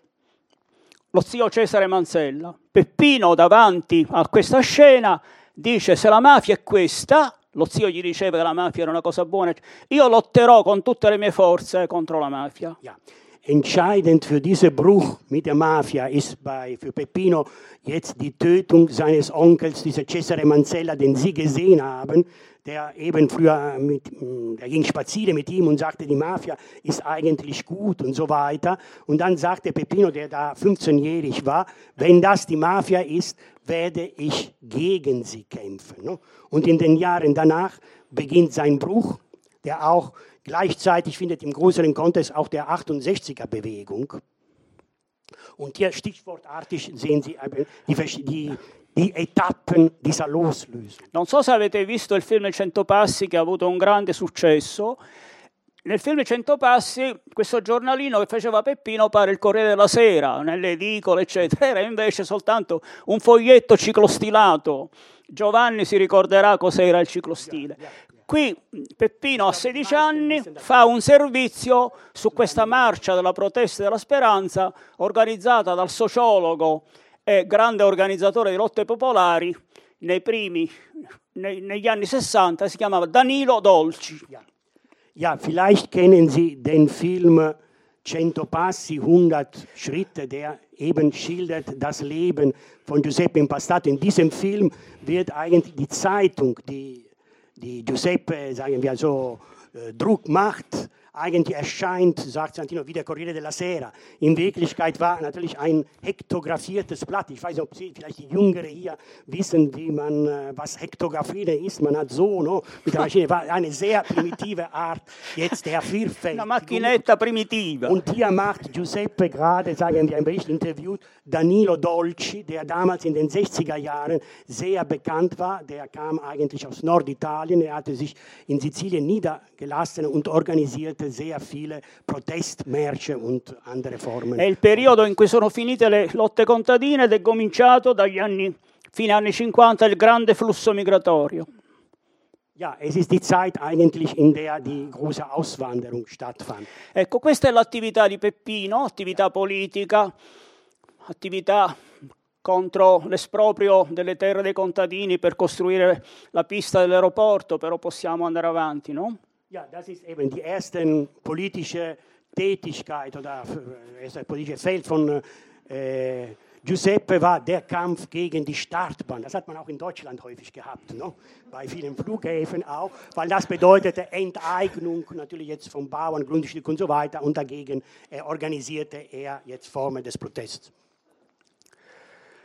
lo zio Cesare Manzella. Peppino davanti a questa scena dice se la mafia è questa, lo zio gli diceva che la mafia era una cosa buona, io lotterò con tutte le mie forze contro la mafia. Ja. Entscheidend für diesen Bruch mit der Mafia ist bei, für Peppino jetzt die Tötung seines Onkels, dieser Cesare Manzella, den Sie gesehen haben, der eben früher mit, der ging spazieren mit ihm und sagte, die Mafia ist eigentlich gut und so weiter. Und dann sagte Peppino, der da 15-jährig war, wenn das die Mafia ist, werde ich gegen sie kämpfen. Ne? Und in den Jahren danach beginnt sein Bruch, der auch gleichzeitig findet im größeren Kontext auch der 68er-Bewegung. Und hier stichwortartig sehen Sie die, die, Etappen dieser Loslösung. Non so se avete visto il film Cento Passi che ha avuto un grande successo. Nel film Cento Passi, questo giornalino che faceva Peppino pare il Corriere della Sera, nelle edicole, eccetera, era invece soltanto un foglietto ciclostilato. Giovanni si ricorderà cos'era il ciclostile. Qui Peppino a 16 anni fa un servizio su questa marcia della protesta e della speranza organizzata dal sociologo e grande organizzatore di lotte popolari nei primi, nei, negli anni 60, si chiamava Danilo Dolci. Ja, vielleicht kennen Sie den Film Cento Passi, 100 Schritte, der eben schildert das Leben von Giuseppe Impastato. In diesem Film wird eigentlich die Zeitung, die, die Giuseppe, sagen wir so, äh, Druck macht, eigentlich erscheint, sagt Santino, wie der Corriere della Sera. In Wirklichkeit war natürlich ein hektografiertes Blatt. Ich weiß nicht, ob Sie, vielleicht die Jüngere hier, wissen, wie man, äh, was Hektographie ist. Man hat so, no, mit der Maschine, war eine sehr primitive Art, jetzt der Vielfältigung. Una macchinetta primitiva. Und hier macht Giuseppe gerade, sagen wir im Bericht interviewt, Danilo Dolci, der damals in den 60er Jahren sehr bekannt war. Der kam eigentlich aus Norditalien. Er hatte sich in Sizilien niedergelassen und organisierte sehr viele Protestmärsche und andere Formen. È il periodo in cui sono finite le lotte contadine ed è cominciato dagli anni, fine anni 50 il grande flusso migratorio. Ja, es ist die Zeit eigentlich, in der die große Auswanderung stattfand. Ecco, questa è l'attività di Peppino, attività politica, attività contro l'esproprio delle terre dei contadini per costruire la pista dell'aeroporto, però possiamo andare avanti, no? Ja, das ist eben die erste politische Tätigkeit oder äh, das politische Feld von äh, Giuseppe war der Kampf gegen die Startbahn. Das hat man auch in Deutschland häufig gehabt, ne? bei vielen Flughäfen auch, weil das bedeutete Enteignung natürlich jetzt vom Bauern, Grundstück und so weiter und dagegen äh, organisierte er jetzt Formen des Protests.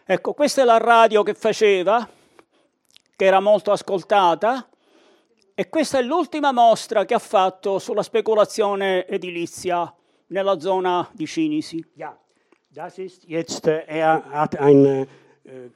Ecco, questa è la radio che faceva, che era molto ascoltata, e questa è l'ultima mostra che ha fatto sulla speculazione edilizia nella zona di Cinisi. Ja, das ist jetzt, äh, er hat ein äh,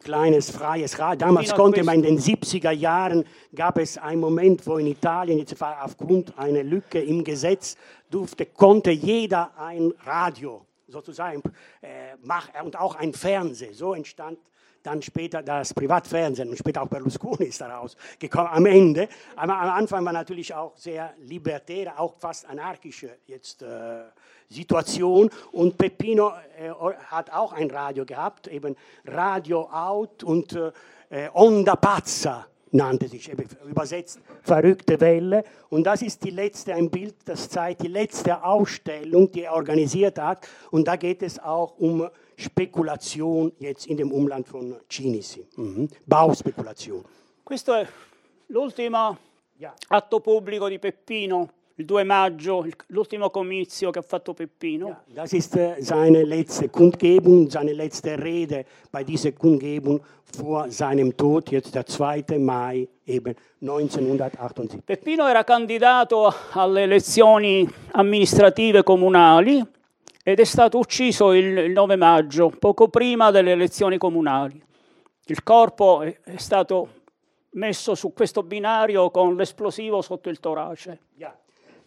kleines freies Radio. Damals a konnte man in den 70er Jahren, gab es einen Moment, wo in Italien, jetzt war aufgrund einer Lücke im Gesetz, durfte, konnte jeder ein Radio sozusagen äh, machen und auch ein Fernseher. So entstand dann später das Privatfernsehen und später auch Berlusconi ist daraus gekommen am Ende. Aber am Anfang war natürlich auch sehr libertäre, auch fast anarchische jetzt äh, Situation. Und Peppino äh, hat auch ein Radio gehabt, eben Radio Out und äh, Onda Pazza nannte sich, eben übersetzt verrückte Welle. Und das ist die letzte, ein Bild, das zeigt die letzte Ausstellung, die er organisiert hat. Und da geht es auch um Spekulation jetzt in dem Umland von Cinisi. Mhm. Bauspekulation. Questo è l'ultimo Ja. atto pubblico di Peppino, il 2 maggio, l'ultimo comizio che ha fatto Peppino. Ja, das ist äh, seine letzte Kundgebung, seine letzte Rede bei dieser Kundgebung vor seinem Tod, jetzt der 2. Mai eben 1978. Peppino era candidato alle elezioni amministrative comunali ed è stato ucciso il, il 9 maggio, poco prima delle elezioni comunali. Il corpo è, stato messo su questo binario con l'esplosivo sotto il torace.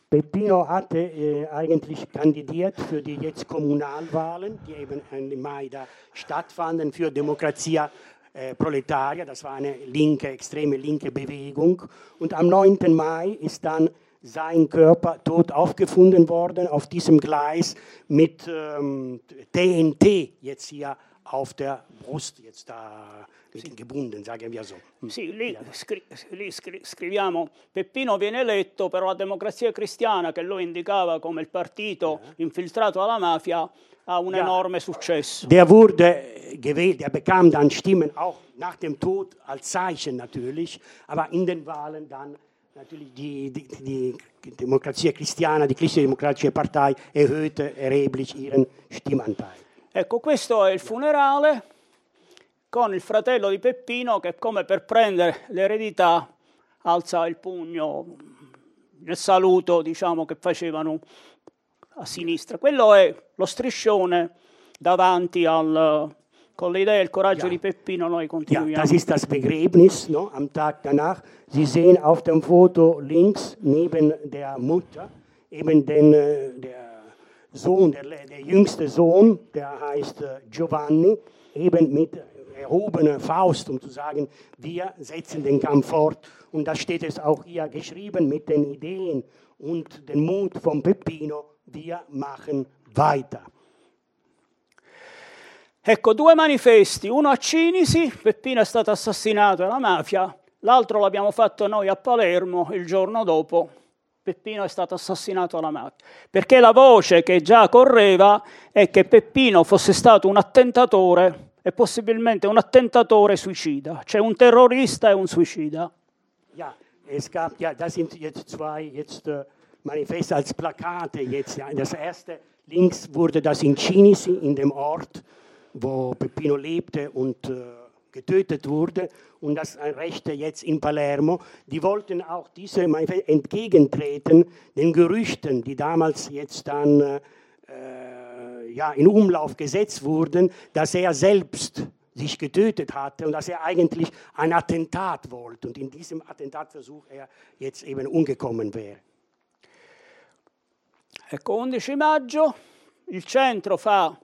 Peppino hatte äh, eigentlich kandidiert für die jetzt Kommunalwahlen, die eben im Mai da stattfanden, für Demokratia äh, Proletaria. Das war eine linke, extreme linke Bewegung. Und am 9. Mai ist dann sein Körper tot aufgefunden worden auf diesem Gleis mit ähm, TNT jetzt hier auf der Brust, jetzt da gebunden, sagen wir so. Hm. Sì, lì, scri- lì scri- scriviamo Peppino viene eletto, però la democrazia cristiana che lo indicava come il partito infiltrato alla mafia ha un ja. enorme Successo. Der wurde gewählt, er bekam dann Stimmen auch nach dem Tod als Zeichen natürlich, aber in den Wahlen dann natürlich die, die, die Demokratia Cristiana, die Christdemokratische Partei erhöhte erheblich ihren Stimmanteil. Ecco, questo è il funerale con il fratello di Peppino che come per prendere l'eredità alza il pugno nel saluto diciamo, che facevano a sinistra. Quello è lo striscione davanti al, con l'idea e il coraggio ja. di Peppino noi continuiamo. Ja, das ist das Begräbnis no, am Tag danach. Sie sehen auf dem Foto links neben der Mutter eben den, äh, der Sohn, der, der jüngste Sohn, der heißt äh, Giovanni, eben mit erhobener Faust, um zu sagen, wir setzen den Kampf fort. Und da steht es auch hier geschrieben mit den Ideen und dem Mut von Peppino, wir machen weiter. Ecco, due manifesti, uno a Cinisi, Peppino è stato assassinato dalla mafia, l'altro l'abbiamo fatto noi a Palermo il giorno dopo, Peppino è stato assassinato dalla mafia. Perché la voce che già correva è che Peppino fosse stato un attentatore e possibilmente un attentatore suicida, cioè un terrorista e un suicida. Ja, es gab, ja, das sind jetzt zwei jetzt, uh, Manifeste als Plakate. Jetzt, ja. Das erste links wurde das in Cinisi, in dem Ort, wo Peppino lebte und uh, getötet wurde. Und das rechte jetzt in Palermo. Die wollten auch diese Manifeste entgegentreten, den Gerüchten, die damals jetzt dann uh, ja, in Umlauf gesetzt wurden, dass er selbst sich getötet hatte und dass er eigentlich ein Attentat wollte und in diesem Attentatversuch er jetzt eben umgekommen wäre. Ecco, 11 maggio il centro fa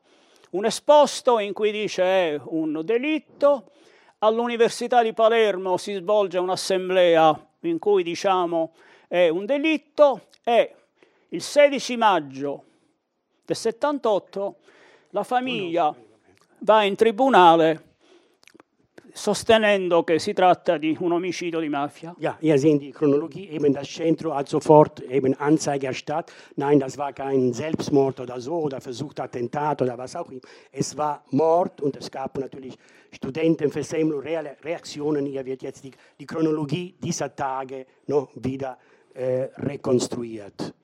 un esposto in cui dice è un delitto, all'Università di Palermo si svolge un'assemblea in cui diciamo è un delitto. E il 16 maggio del 78 la famiglia va in tribunale sostenendo che si tratta di un omicidio di Mafia. Ja, ihr seht die Chronologie, eben das Centro hat sofort eben Anzeige erstattet. Nein, das war kein Selbstmord oder so oder versuchter Attentat oder was auch immer. Es war Mord und es gab natürlich Studentenversammlungen, Reaktionen. Hier wird jetzt die, die Chronologie dieser Tage noch wieder äh, rekonstruiert.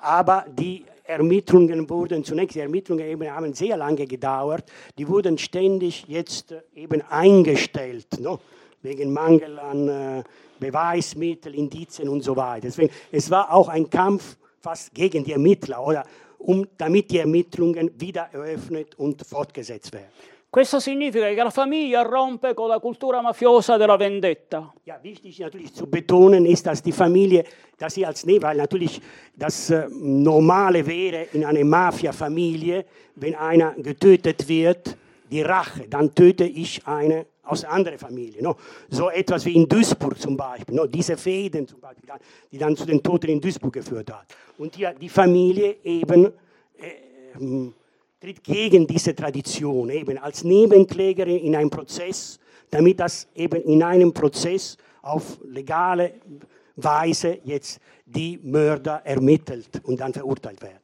Aber die Ermittlungen wurden zunächst, die Ermittlungen eben haben sehr lange gedauert, die wurden ständig jetzt äh, eben eingestellt, no? wegen Mangel an äh, Beweismitteln, Indizien und so weiter. Deswegen, es war auch ein Kampf fast gegen die Ermittler, oder um, damit die Ermittlungen wieder eröffnet und fortgesetzt werden. Questo significa che la famiglia rompe con la cultura mafiosa della vendetta. Ja, wichtig natürlich zu betonen ist, dass die Familie, dass sie als weil natürlich das äh, Normale wäre in einer Mafia-Familie, wenn einer getötet wird, die Rache, dann töte ich eine aus anderen Familie. No? So etwas wie in Duisburg zum Beispiel, no? diese Fäden zum Beispiel, die dann zu den Toten in Duisburg geführt hat. Und hier die Familie eben äh, tritt gegen diese Tradition, eben als Nebenklägerin in einem Prozess, damit das eben in einem Prozess auf legale Weise jetzt die Mörder ermittelt und dann verurteilt werden.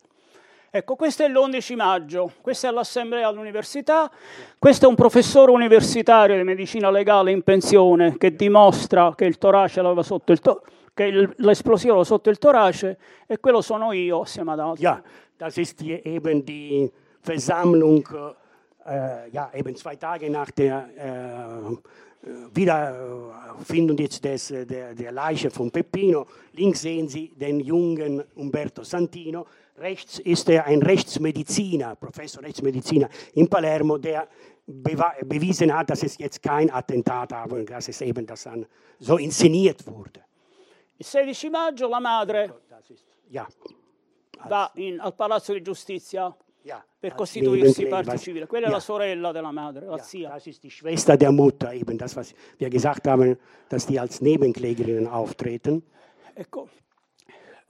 Ecco, questo è l'11 maggio, questa è l'assemblea all'università, questo è un professore universitario di medicina legale in pensione che dimostra che il torace aveva sotto il to- che l'esplosivo sotto il torace e quello sono io assieme ad altri. Ja, das ist hier eben die Versammlung, äh, ja, eben zwei Tage nach der äh, Wiederfindung jetzt des, der, der Leiche von Peppino. Links sehen Sie den jungen Umberto Santino. Rechts ist er ein Rechtsmediziner, Professor Rechtsmediziner in Palermo, der bewiesen hat, dass es jetzt kein Attentat war, dass es eben das dann so inszeniert wurde. Il 16 maggio la madre ja, va in, al Palazzo di Giustizia per costituirsi parte civile. Quella è la sorella della madre, la zia. Das ist die Schwester der Mutter, eben das, was wir gesagt haben, dass die als Nebenklägerinnen auftreten. Ecco,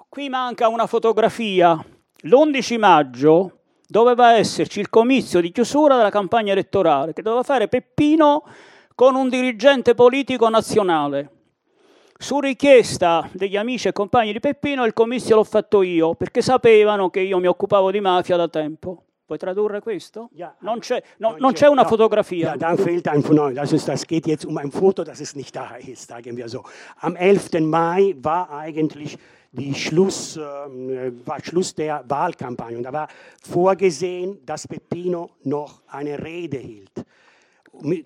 qui manca una fotografia. L'11 maggio doveva esserci il comizio di chiusura della campagna elettorale che doveva fare Peppino con un dirigente politico nazionale. Su richiesta degli amici e compagni di Peppino il comizio l'ho fatto io perché sapevano che io mi occupavo di mafia da tempo. Puoi tradurre questo? Ja. Non c'è, no, non c'è una fotografia. Ja, da fehlt ein Foto. Das, ist, das geht jetzt um ein Foto, das es nicht da ist, sagen wir so. Am 11. Mai war eigentlich die Schluss, äh, war Schluss der Wahlkampagne. Und da war vorgesehen, dass Peppino noch eine Rede hielt.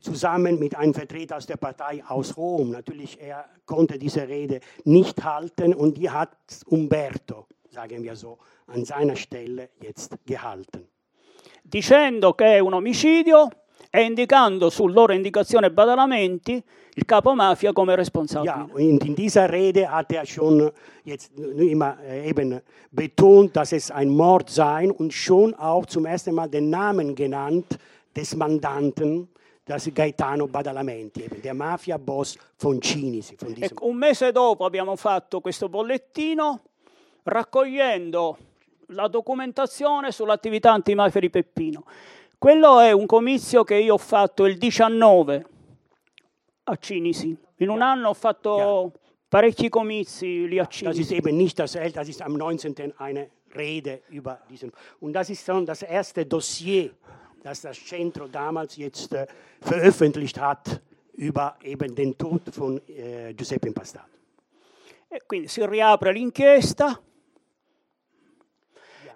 Zusammen mit einem Vertreter aus der Partei aus Rom. Natürlich, er konnte diese Rede nicht halten und die hat Umberto, sagen wir so, an seiner Stelle jetzt gehalten. dicendo che è un omicidio e indicando su loro indicazione e badalamenti il capo mafia come responsabile. Ja, und in dieser Rede hat er schon jetzt immer äh, eben betont, dass es ein Mord sei und schon auch zum ersten Mal den Namen genannt des Mandanten, Gaetano Badalamenti, von Cinisi. Von diesem Ecco, un mese dopo abbiamo fatto questo bollettino raccogliendo la documentazione sull'attività antimafia di Peppino. Quello è un comizio che io ho fatto il 19 a Cinisi. In un anno ho fatto parecchi comizi lì a Das ist Cinisi. eben nicht das Älteste, das ist am 19. eine Rede über diesen. Und das ist schon das erste Dossier, das das Centro damals jetzt äh, veröffentlicht hat über eben den Tod von äh, Giuseppe Impastato. E quindi si riapre l'inchiesta.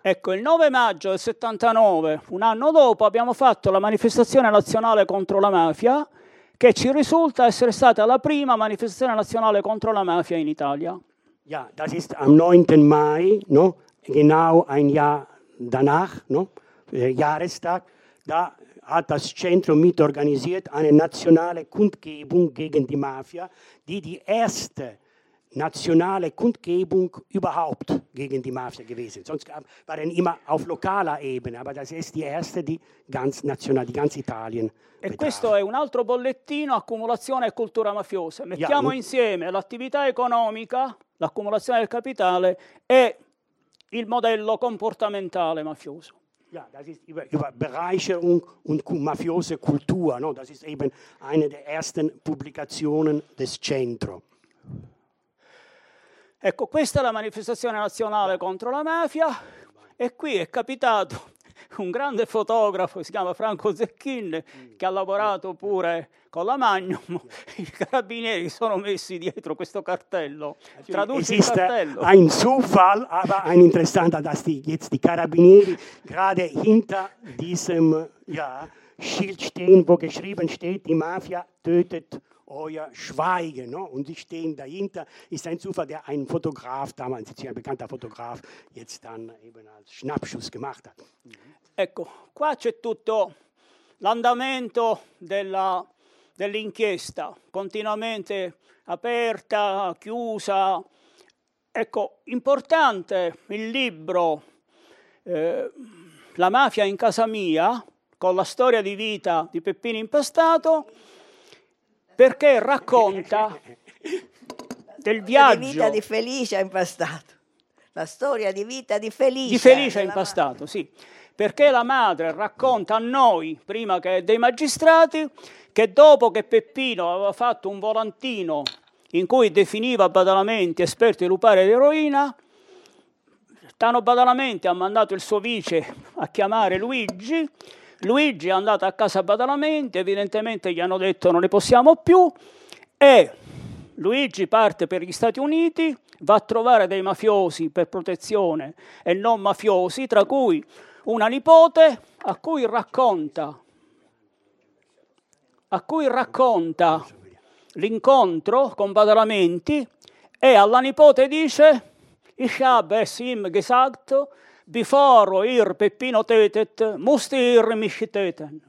Ecco, il 9 maggio del 79, un anno dopo, abbiamo fatto la manifestazione nazionale contro la mafia, che ci risulta essere stata la prima manifestazione nazionale contro la mafia in Italia. Ja, das ist am 9. Mai, no, genau ein Jahr danach, no, äh, Jahrestag. Da hat das Zentrum mitorganisiert eine nationale Kundgebung gegen die Mafia, die die erste nationale Kundgebung überhaupt gegen die Mafia gewesen. Sonst waren immer auf lokaler Ebene, aber das ist die erste, die ganz national, die ganz Italien E betraf. questo è un altro bollettino, accumulazione e cultura mafiosa. Mettiamo un- insieme l'attività economica, l'accumulazione del capitale e il modello comportamentale mafioso. Ja, das ist über, über Bereicherung und mafiose Kultur. No? Das ist eben eine der ersten Publikationen des Centro. Ecco, questa è la manifestazione nazionale contro la mafia e qui è capitato un grande fotografo, si chiama Franco Zecchin, che ha lavorato pure con la Magnum. I carabinieri sono messi dietro questo cartello. Es Traduci il cartello. ein Zufall, aber ein interessanter, dass die, jetzt die Carabinieri gerade hinter diesem ja, Schild stehen, wo geschrieben steht, die Mafia tötet euer Schweigen. No? Und die stehen dahinter. Ist ein Zufall, der ein Fotograf, damals ein bekannter Fotograf, jetzt dann eben als Schnappschuss gemacht hat. Ecco, qua c'è tutto l'andamento della- dell'inchiesta, continuamente aperta, chiusa. Ecco, importante il libro eh, La mafia in casa mia, con la storia di vita di Peppino Impastato, perché racconta del di vita viaggio di Felicia Impastato. La storia di vita di Felicia. di Felicia Impastato, sì. Perché la madre racconta a noi, prima che dei magistrati, che dopo che Peppino aveva fatto un volantino in cui definiva Badalamenti esperto di lupare ed eroina, Tano Badalamenti ha mandato il suo vice a chiamare Luigi, Luigi è andato a casa Badalamenti, evidentemente gli hanno detto non ne possiamo più e Luigi parte per gli Stati Uniti, va a trovare dei mafiosi per protezione e non mafiosi, tra cui una nipote a cui racconta, a cui racconta l'incontro con Badalamenti e alla nipote dice Ich habe es ihm gesagt, bevor ihr Peppino tötet, musst ihr mich töten.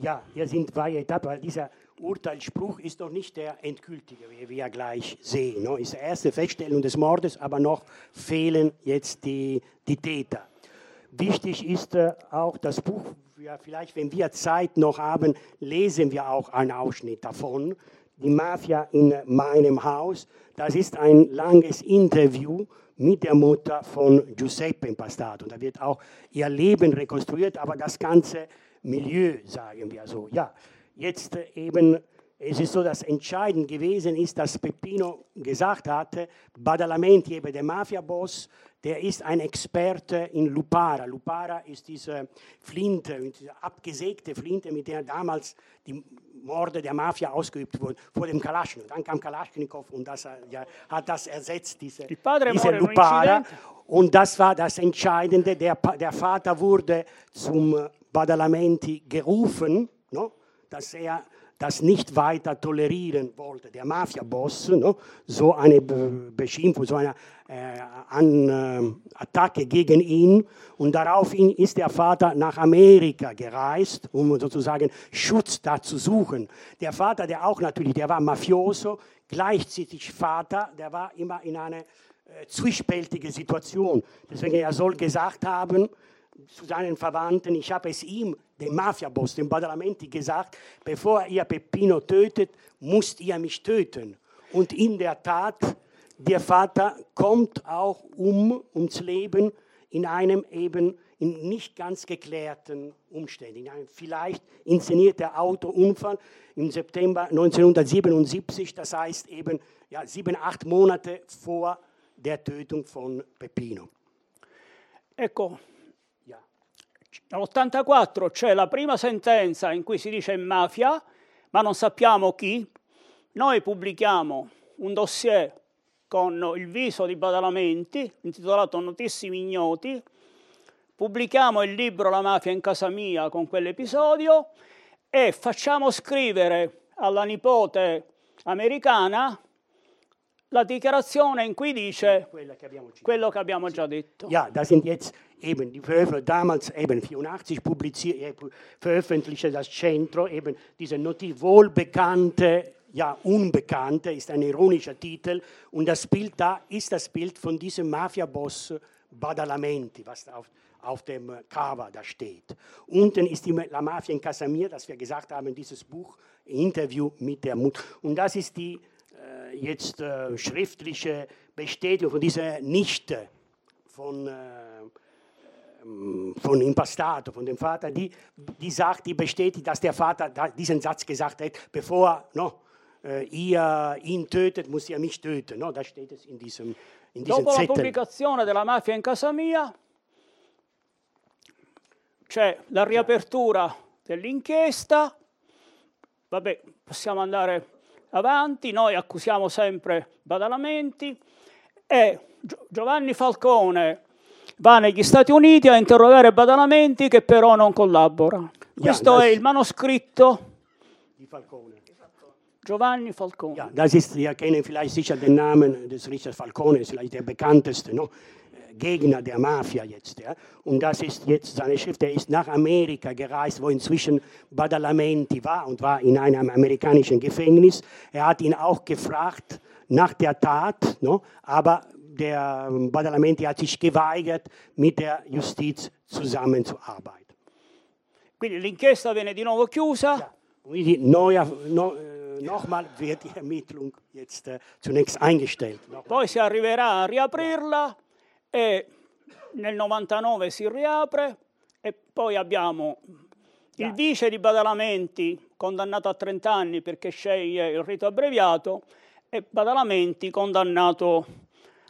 Ja, hier sind zwei Etappen, dieser Urteilsspruch ist noch nicht der endgültige, wie wir gleich sehen. No? Ist die erste Feststellung des Mordes, aber noch fehlen jetzt die, die Täter. Wichtig ist äh, auch das Buch, ja, vielleicht wenn wir Zeit noch haben, lesen wir auch einen Ausschnitt davon. die Mafia in meinem Haus. Das ist ein langes Interview mit der Mutter von Giuseppe Impastato. Da wird auch ihr Leben rekonstruiert, aber das ganze Milieu, sagen wir so. Ja, jetzt äh, eben, es ist so, dass entscheidend gewesen ist, dass Peppino gesagt hatte, Badalamenti, eben der Mafia-Boss, der ist ein Experte in Lupara. Lupara ist diese Flinte, diese abgesägte Flinte, mit der damals die Morde der Mafia ausgeübt wurden, vor dem Kalaschnikow. Dann kam Kalaschnikow und das, ja, hat das ersetzt, diese, diese Lupara. Und das war das Entscheidende. Der, der Vater wurde zum Badalamenti gerufen, no? Dass er das nicht weiter tolerieren wollte. Der Mafia-Boss, no? so eine Beschimpfung, so eine äh, an, äh, Attacke gegen ihn. Und daraufhin ist der Vater nach Amerika gereist, um sozusagen Schutz da zu suchen. Der Vater, der auch natürlich, der war Mafioso, gleichzeitig Vater, der war immer in einer äh, zwiespältigen Situation. Deswegen, er soll gesagt haben, zu seinen Verwandten, ich habe es ihm, dem Mafiaboss, dem Badalamenti, gesagt, bevor ihr Peppino tötet, müsst ihr mich töten. Und in der Tat, der Vater kommt auch um ums Leben in einem eben in nicht ganz geklärten Umständen. In einem vielleicht inszenierter Autounfall im September 1977, das heißt eben ja, sieben, acht Monate vor der Tötung von Peppino. Ecco, Nell'84 c'è la prima sentenza in cui si dice mafia, ma non sappiamo chi. Noi pubblichiamo un dossier con il viso di Badalamenti, intitolato Notissimi Ignoti, pubblichiamo il libro La mafia in casa mia con quell'episodio e facciamo scrivere alla nipote americana la dichiarazione in cui dice quello che abbiamo già detto. Ja, das sind jetzt eben die Veröffentlichung, damals eben 84 publiziert, äh, veröffentlichte das Centro eben diese Notiz wohlbekannte ja, Unbekannte ist ein ironischer Titel und das Bild da ist das Bild von diesem Mafia-Boss Badalamenti, was auf, auf dem Cover da steht. Unten ist die La Mafia in Casamir, das wir gesagt haben, dieses Buch, Interview mit der Mutter. Und das ist die jetzt äh, schriftliche Bestätigung von dieser Nichte von, äh, ähm, von Impastato, von dem Vater, die, die sagt, die bestätigt, dass der Vater diesen Satz gesagt hat, bevor no, äh, ihr ihn tötet, muss ihr mich töten. No, da steht es in diesem, in diesem Dopo Zettel. la pubblicazione della mafia in casa mia, c'è la riapertura dell'inchiesta, vabbè, possiamo andare avanti, noi accusiamo sempre Badalamenti e Giovanni Falcone va negli Stati Uniti a interrogare Badalamenti che però non collabora. Questo ja, è il manoscritto di Falcone. Giovanni Falcone. Ja, das ist, ihr kennt vielleicht sicher den Namen des Richters Falcone, vielleicht der bekannteste. No? Gegner der Mafia jetzt. Ja? Und das ist jetzt seine Schrift. Er ist nach Amerika gereist, wo inzwischen Badalamenti war und war in einem amerikanischen Gefängnis. Er hat ihn auch gefragt nach der Tat, no? aber der Badalamenti hat sich geweigert, mit der Justiz zusammenzuarbeiten. Quindi l'inchiesta viene di nuovo chiusa. Ja, quindi neue, no, äh, nochmal wird die Ermittlung jetzt äh, zunächst eingestellt. Poi si arriverà a riaprirla e nel 99 si riapre e poi abbiamo il vice di Badalamenti condannato a 30 anni perché sceglie il rito abbreviato e Badalamenti condannato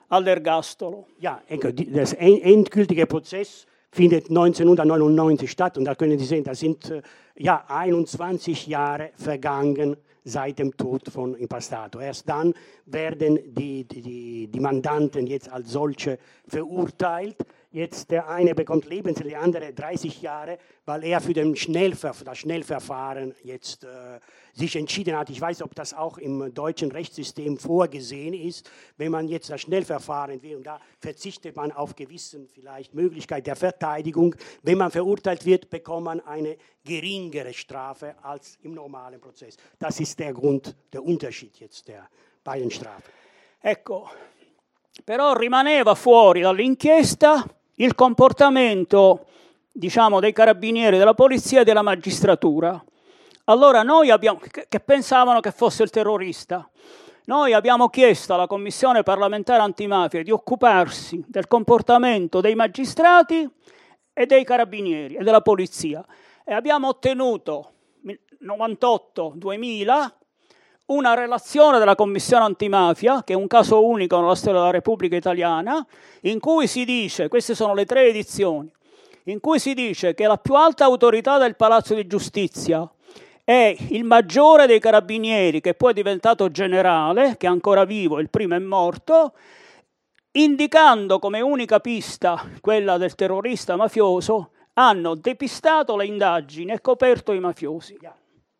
all'ergastolo. Ja, ecco, das endgültige Prozess findet 1999 statt und da können Sie sehen, da sind ja 21 Jahre vergangen seit dem Tod von Impastato. Erst dann werden die, die, die Mandanten jetzt als solche verurteilt. Jetzt der eine bekommt lebenslänglich, der andere 30 Jahre, weil er für den Schnellver das Schnellverfahren jetzt äh, sich entschieden hat. Ich weiß, ob das auch im deutschen Rechtssystem vorgesehen ist. Wenn man jetzt das Schnellverfahren will, und da verzichtet man auf gewissen vielleicht Möglichkeit der Verteidigung. Wenn man verurteilt wird, bekommt man eine geringere Strafe als im normalen Prozess. Das ist der Grund, der Unterschied jetzt der beiden Strafen. Ecco, però rimaneva fuori dall'inchiesta il comportamento, diciamo, dei carabinieri, della polizia e della magistratura. Allora noi abbiamo, che pensavano che fosse il terrorista, noi abbiamo chiesto alla Commissione parlamentare antimafia di occuparsi del comportamento dei magistrati e dei carabinieri e della polizia e abbiamo ottenuto 98-2000 una relazione della Commissione antimafia, che è un caso unico nella storia della Repubblica Italiana, in cui si dice, queste sono le tre edizioni, in cui si dice che la più alta autorità del Palazzo di Giustizia è il maggiore dei carabinieri, che poi è diventato generale, che è ancora vivo, il primo è morto, indicando come unica pista quella del terrorista mafioso, hanno depistato le indagini e coperto i mafiosi.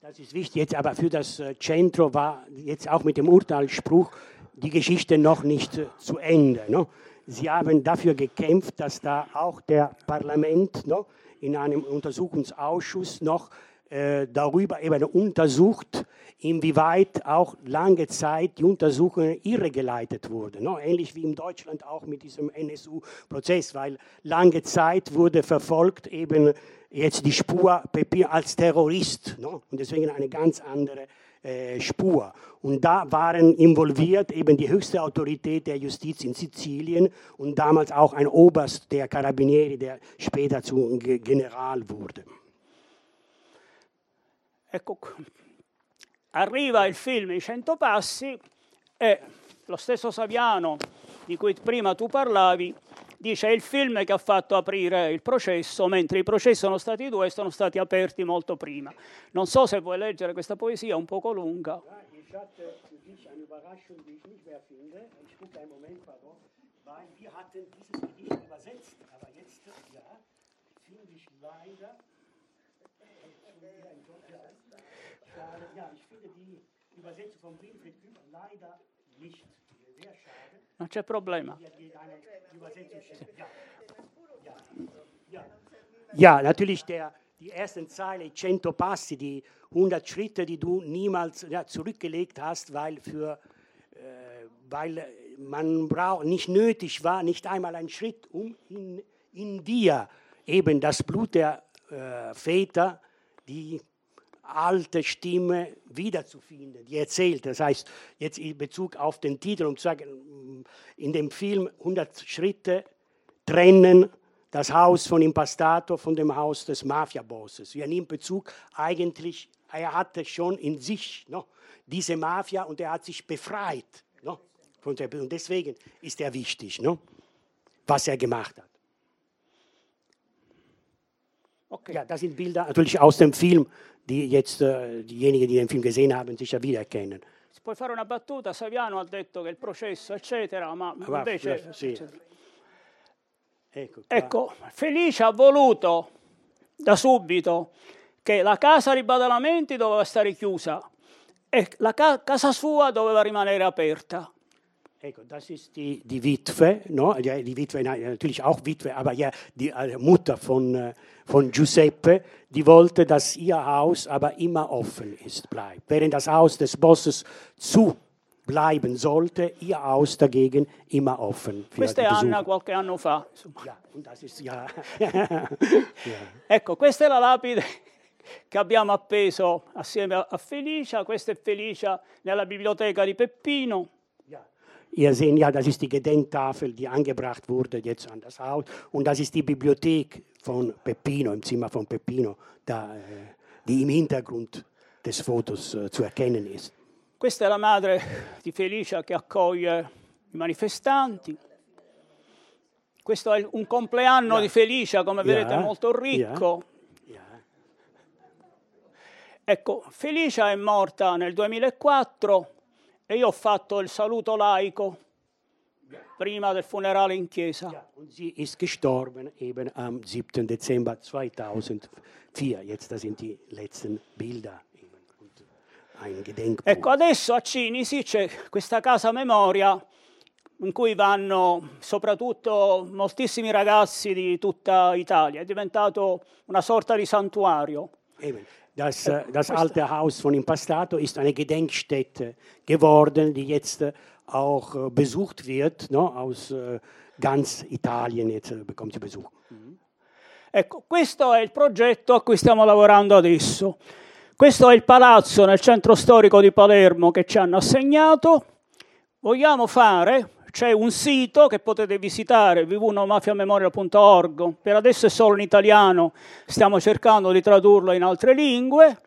Das ist wichtig jetzt, aber für das äh, Centro war jetzt auch mit dem Urteilsspruch die Geschichte noch nicht äh, zu Ende. Ne? Sie haben dafür gekämpft, dass da auch der Parlament ne, in einem Untersuchungsausschuss noch darüber eben untersucht, inwieweit auch lange Zeit die Untersuchungen irregeleitet wurden. Ne? Ähnlich wie in Deutschland auch mit diesem NSU-Prozess, weil lange Zeit wurde verfolgt eben jetzt die Spur Pepin als Terrorist ne? und deswegen eine ganz andere äh, Spur. Und da waren involviert eben die höchste Autorität der Justiz in Sizilien und damals auch ein Oberst der Carabinieri, der später zu General wurde. Ecco, arriva il film I Cento Passi e lo stesso Saviano di cui prima tu parlavi dice è il film che ha fatto aprire il processo, mentre i processi sono stati due e sono stati aperti molto prima. Non so se vuoi leggere questa poesia, un poco lunga. Ja, ich finde die Übersetzung von Winfried Küber leider nicht. Sehr schade. Non c'è problema. Ja, natürlich der, die ersten Zeile, 100 Passi, die 100 Schritte, die du niemals ja, zurückgelegt hast, weil, für, äh, weil man brauch, nicht nötig war, nicht einmal ein Schritt, um in, in dir eben das Blut der äh, Väter, die alte Stimme wiederzufinden, die erzählt. Das heißt, jetzt in Bezug auf den Titel, um zu sagen, in dem Film 100 Schritte trennen das Haus von Impastato von dem Haus des Mafia-Bosses. Wir nehmen Bezug eigentlich, er hatte schon in sich no, diese Mafia und er hat sich befreit. No, und deswegen ist er wichtig, no, was er gemacht hat. Okay. Ja, das sind Bilder natürlich aus dem Film, die jetzt äh, diejenigen, die den Film gesehen haben, sicher wiedererkennen. Si puoi fare una battuta, Saviano ha detto che il processo, eccetera, ma ah, invece... Sì. Ecco, ecco, Felice ha voluto da subito che la casa di Badalamenti doveva stare chiusa e la ca- casa sua doveva rimanere aperta. Ecco, das ist die, die Witwe, no? ja, die Witwe, natürlich auch Witwe, aber ja, die äh, Mutter von, äh, von Giuseppe, die wollte, dass ihr Haus aber immer offen ist, bleibt. Während das Haus des Bosses zu bleiben sollte, ihr Haus dagegen immer offen. Questa è Anna qualche anno fa. Ja, und das ist, ja. ja. Ecco, questa è la lapide che abbiamo appeso assieme a Felicia, questa è Felicia nella biblioteca di Peppino. Ihr seht ja, das ist die Gedenktafel, die angebracht wurde jetzt an das Haus. Und das ist die Bibliothek von Peppino, im Zimmer von Peppino, da, äh, die im Hintergrund des Fotos äh, zu erkennen ist. Questa è la madre di Felicia che accoglie i manifestanti. Questo è un compleanno yeah. di Felicia, come yeah. vedete, molto ricco. Yeah. Ecco, Felicia è morta nel 2004 e io ho fatto il saluto laico prima del funerale in chiesa. Ja, und sie ist gestorben eben am 7. Dezember 2004. Jetzt das sind die letzten Bilder. Ecco, adesso a Cinisi c'è questa casa memoria in cui vanno soprattutto moltissimi ragazzi di tutta Italia. È diventato una sorta di santuario. Eben. Das, äh, das alte Haus von Impastato ist eine Gedenkstätte geworden, die jetzt äh, auch äh, besucht wird. No? Aus ganz Italien jetzt bekommt sie Besuch. Ecco, questo è il progetto a cui stiamo lavorando adesso. Questo è il palazzo nel centro storico di Palermo che ci hanno assegnato. Vogliamo fare, c'è un sito che potete visitare, www.mafiamemoria.org, per adesso è solo in italiano, stiamo cercando di tradurlo in altre lingue.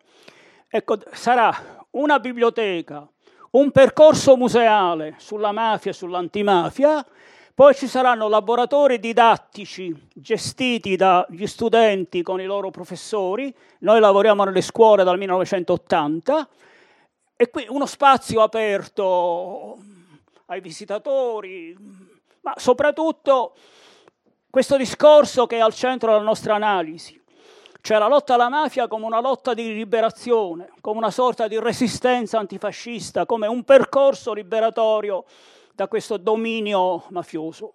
Ecco, sarà una biblioteca, un percorso museale sulla mafia e sull'antimafia, poi ci saranno laboratori didattici gestiti dagli studenti con i loro professori. Noi lavoriamo nelle scuole dal 1980 e qui uno spazio aperto ai visitatori, ma soprattutto questo discorso che è al centro della nostra analisi, cioè la lotta alla mafia come una lotta di liberazione, come una sorta di resistenza antifascista, come un percorso liberatorio da questo dominio mafioso.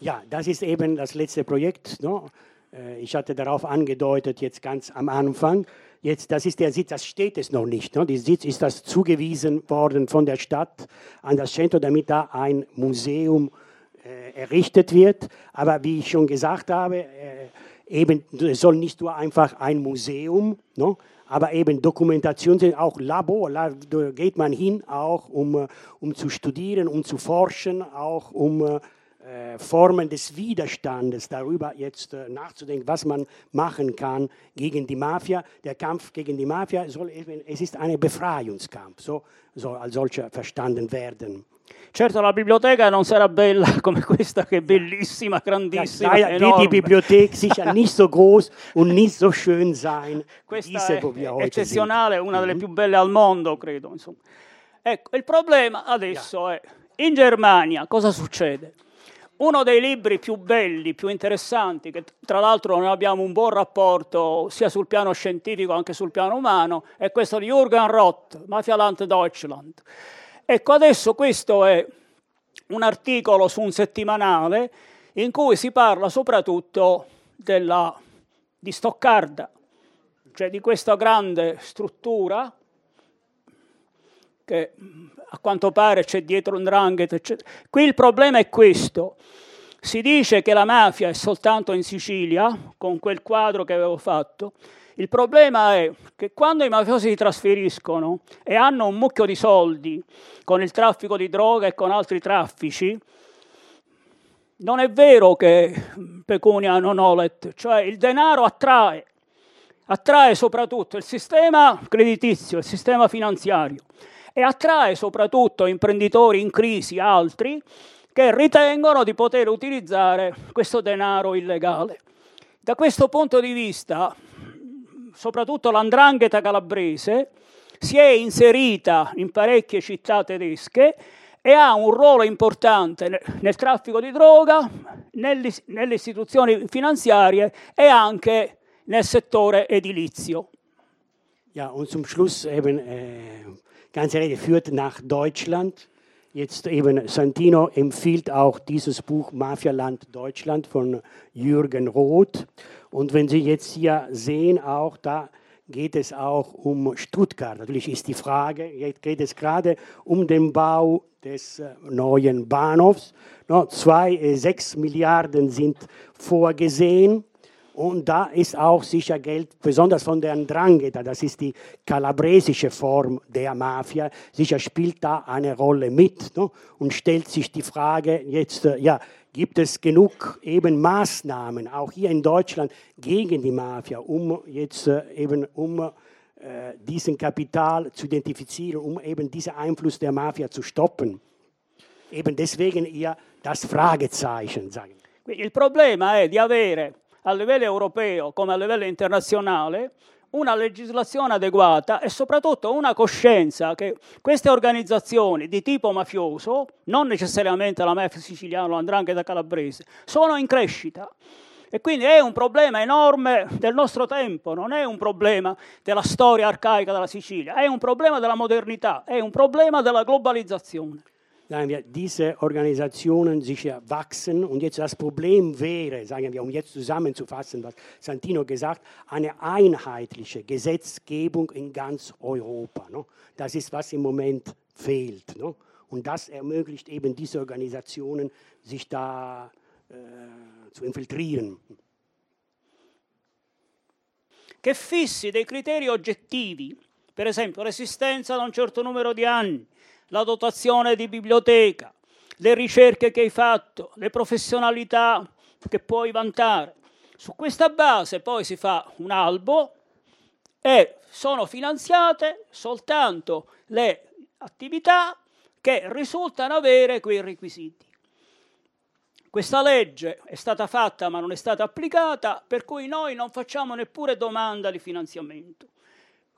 Ja, das ist eben das letzte Projekt. No? Äh, ich hatte darauf angedeutet, jetzt ganz am Anfang. Jetzt, das ist der Sitz, das steht es noch nicht. Ne? Der Sitz ist das zugewiesen worden von der Stadt an das Centro, damit da ein Museum äh, errichtet wird. Aber wie ich schon gesagt habe, äh, eben, soll nicht nur einfach ein Museum, ne? aber eben Dokumentation sind auch Labor, da geht man hin auch, um, äh, um zu studieren, um zu forschen, auch um äh, Formen des Widerstandes, darüber jetzt äh, nachzudenken, was man machen kann gegen die Mafia. Der Kampf gegen die Mafia soll, es ist ein Befreiungskampf, so soll als solcher verstanden werden. Certo la biblioteca non sarà bella come questa che è bellissima, grandissima, ja, die, die Bibliothek sicher nicht so groß und nicht so schön sein. Questa diese, è eccezionale, sind. una delle mm-hmm. più belle al mondo, credo. Insomma. Ecco, il problema adesso ja. è, in Germania cosa succede? Uno dei libri più belli, più interessanti, che tra l'altro noi abbiamo un buon rapporto sia sul piano scientifico che sul piano umano, è questo di Jürgen Roth, Mafialand Deutschland. Ecco, adesso questo è un articolo su un settimanale in cui si parla soprattutto della, di Stoccarda, cioè di questa grande struttura che a quanto pare c'è dietro un dranghet, eccetera. Qui il problema è questo. Si dice che la mafia è soltanto in Sicilia, con quel quadro che avevo fatto, il problema è che quando i mafiosi si trasferiscono e hanno un mucchio di soldi con il traffico di droga e con altri traffici, non è vero che pecunia non olet, cioè il denaro attrae, attrae soprattutto il sistema creditizio, il sistema finanziario e attrae soprattutto imprenditori in crisi, altri, che ritengono di poter utilizzare questo denaro illegale. Da questo punto di vista soprattutto l'andrangheta calabrese, si è inserita in parecchie città tedesche e ha un ruolo importante nel traffico di droga, nelle, istituzioni finanziarie e anche nel settore edilizio. Ja, und zum Schluss eben, äh, ganze Rede führt nach Deutschland. Jetzt eben Santino empfiehlt auch dieses Buch Mafialand Deutschland von Jürgen Roth. Und wenn Sie jetzt hier sehen, auch da geht es auch um Stuttgart. Natürlich ist die Frage, jetzt geht es gerade um den Bau des äh, neuen Bahnhofs. No, zwei, äh, sechs Milliarden sind vorgesehen. Und da ist auch sicher Geld, besonders von der Ndrangheta, das ist die kalabresische Form der Mafia, sicher spielt da eine Rolle mit. No? Und stellt sich die Frage jetzt, äh, ja, gibt es genug eben Maßnahmen, auch hier in Deutschland, gegen die Mafia, um jetzt äh, eben um äh, diesen Kapital zu identifizieren, um eben diesen Einfluss der Mafia zu stoppen. Eben deswegen eher das Fragezeichen, sagen. Il problema è di avere a livello europeo come a livello internazionale una legislazione adeguata e soprattutto una coscienza che queste organizzazioni di tipo mafioso, non necessariamente la mafia siciliana o l'andrangheta calabrese, sono in crescita. E quindi è un problema enorme del nostro tempo, non è un problema della storia arcaica della Sicilia, è un problema della modernità, è un problema della globalizzazione. Sagen wir, diese Organisationen sich wachsen. Und jetzt das Problem wäre, sagen wir, um jetzt zusammenzufassen, was Santino gesagt, eine einheitliche Gesetzgebung in ganz Europa. No? Das ist, was im Moment fehlt. No? Und das ermöglicht eben diese Organisationen, sich da äh, zu infiltrieren. che fissi dei criteri oggettivi, per esempio l'esistenza da un certo numero di anni, la dotazione di biblioteca, le ricerche che hai fatto, le professionalità che puoi vantare. Su questa base poi si fa un albo e sono finanziate soltanto le attività che risultano avere quei requisiti. Questa legge è stata fatta ma non è stata applicata, per cui noi non facciamo neppure domanda di finanziamento.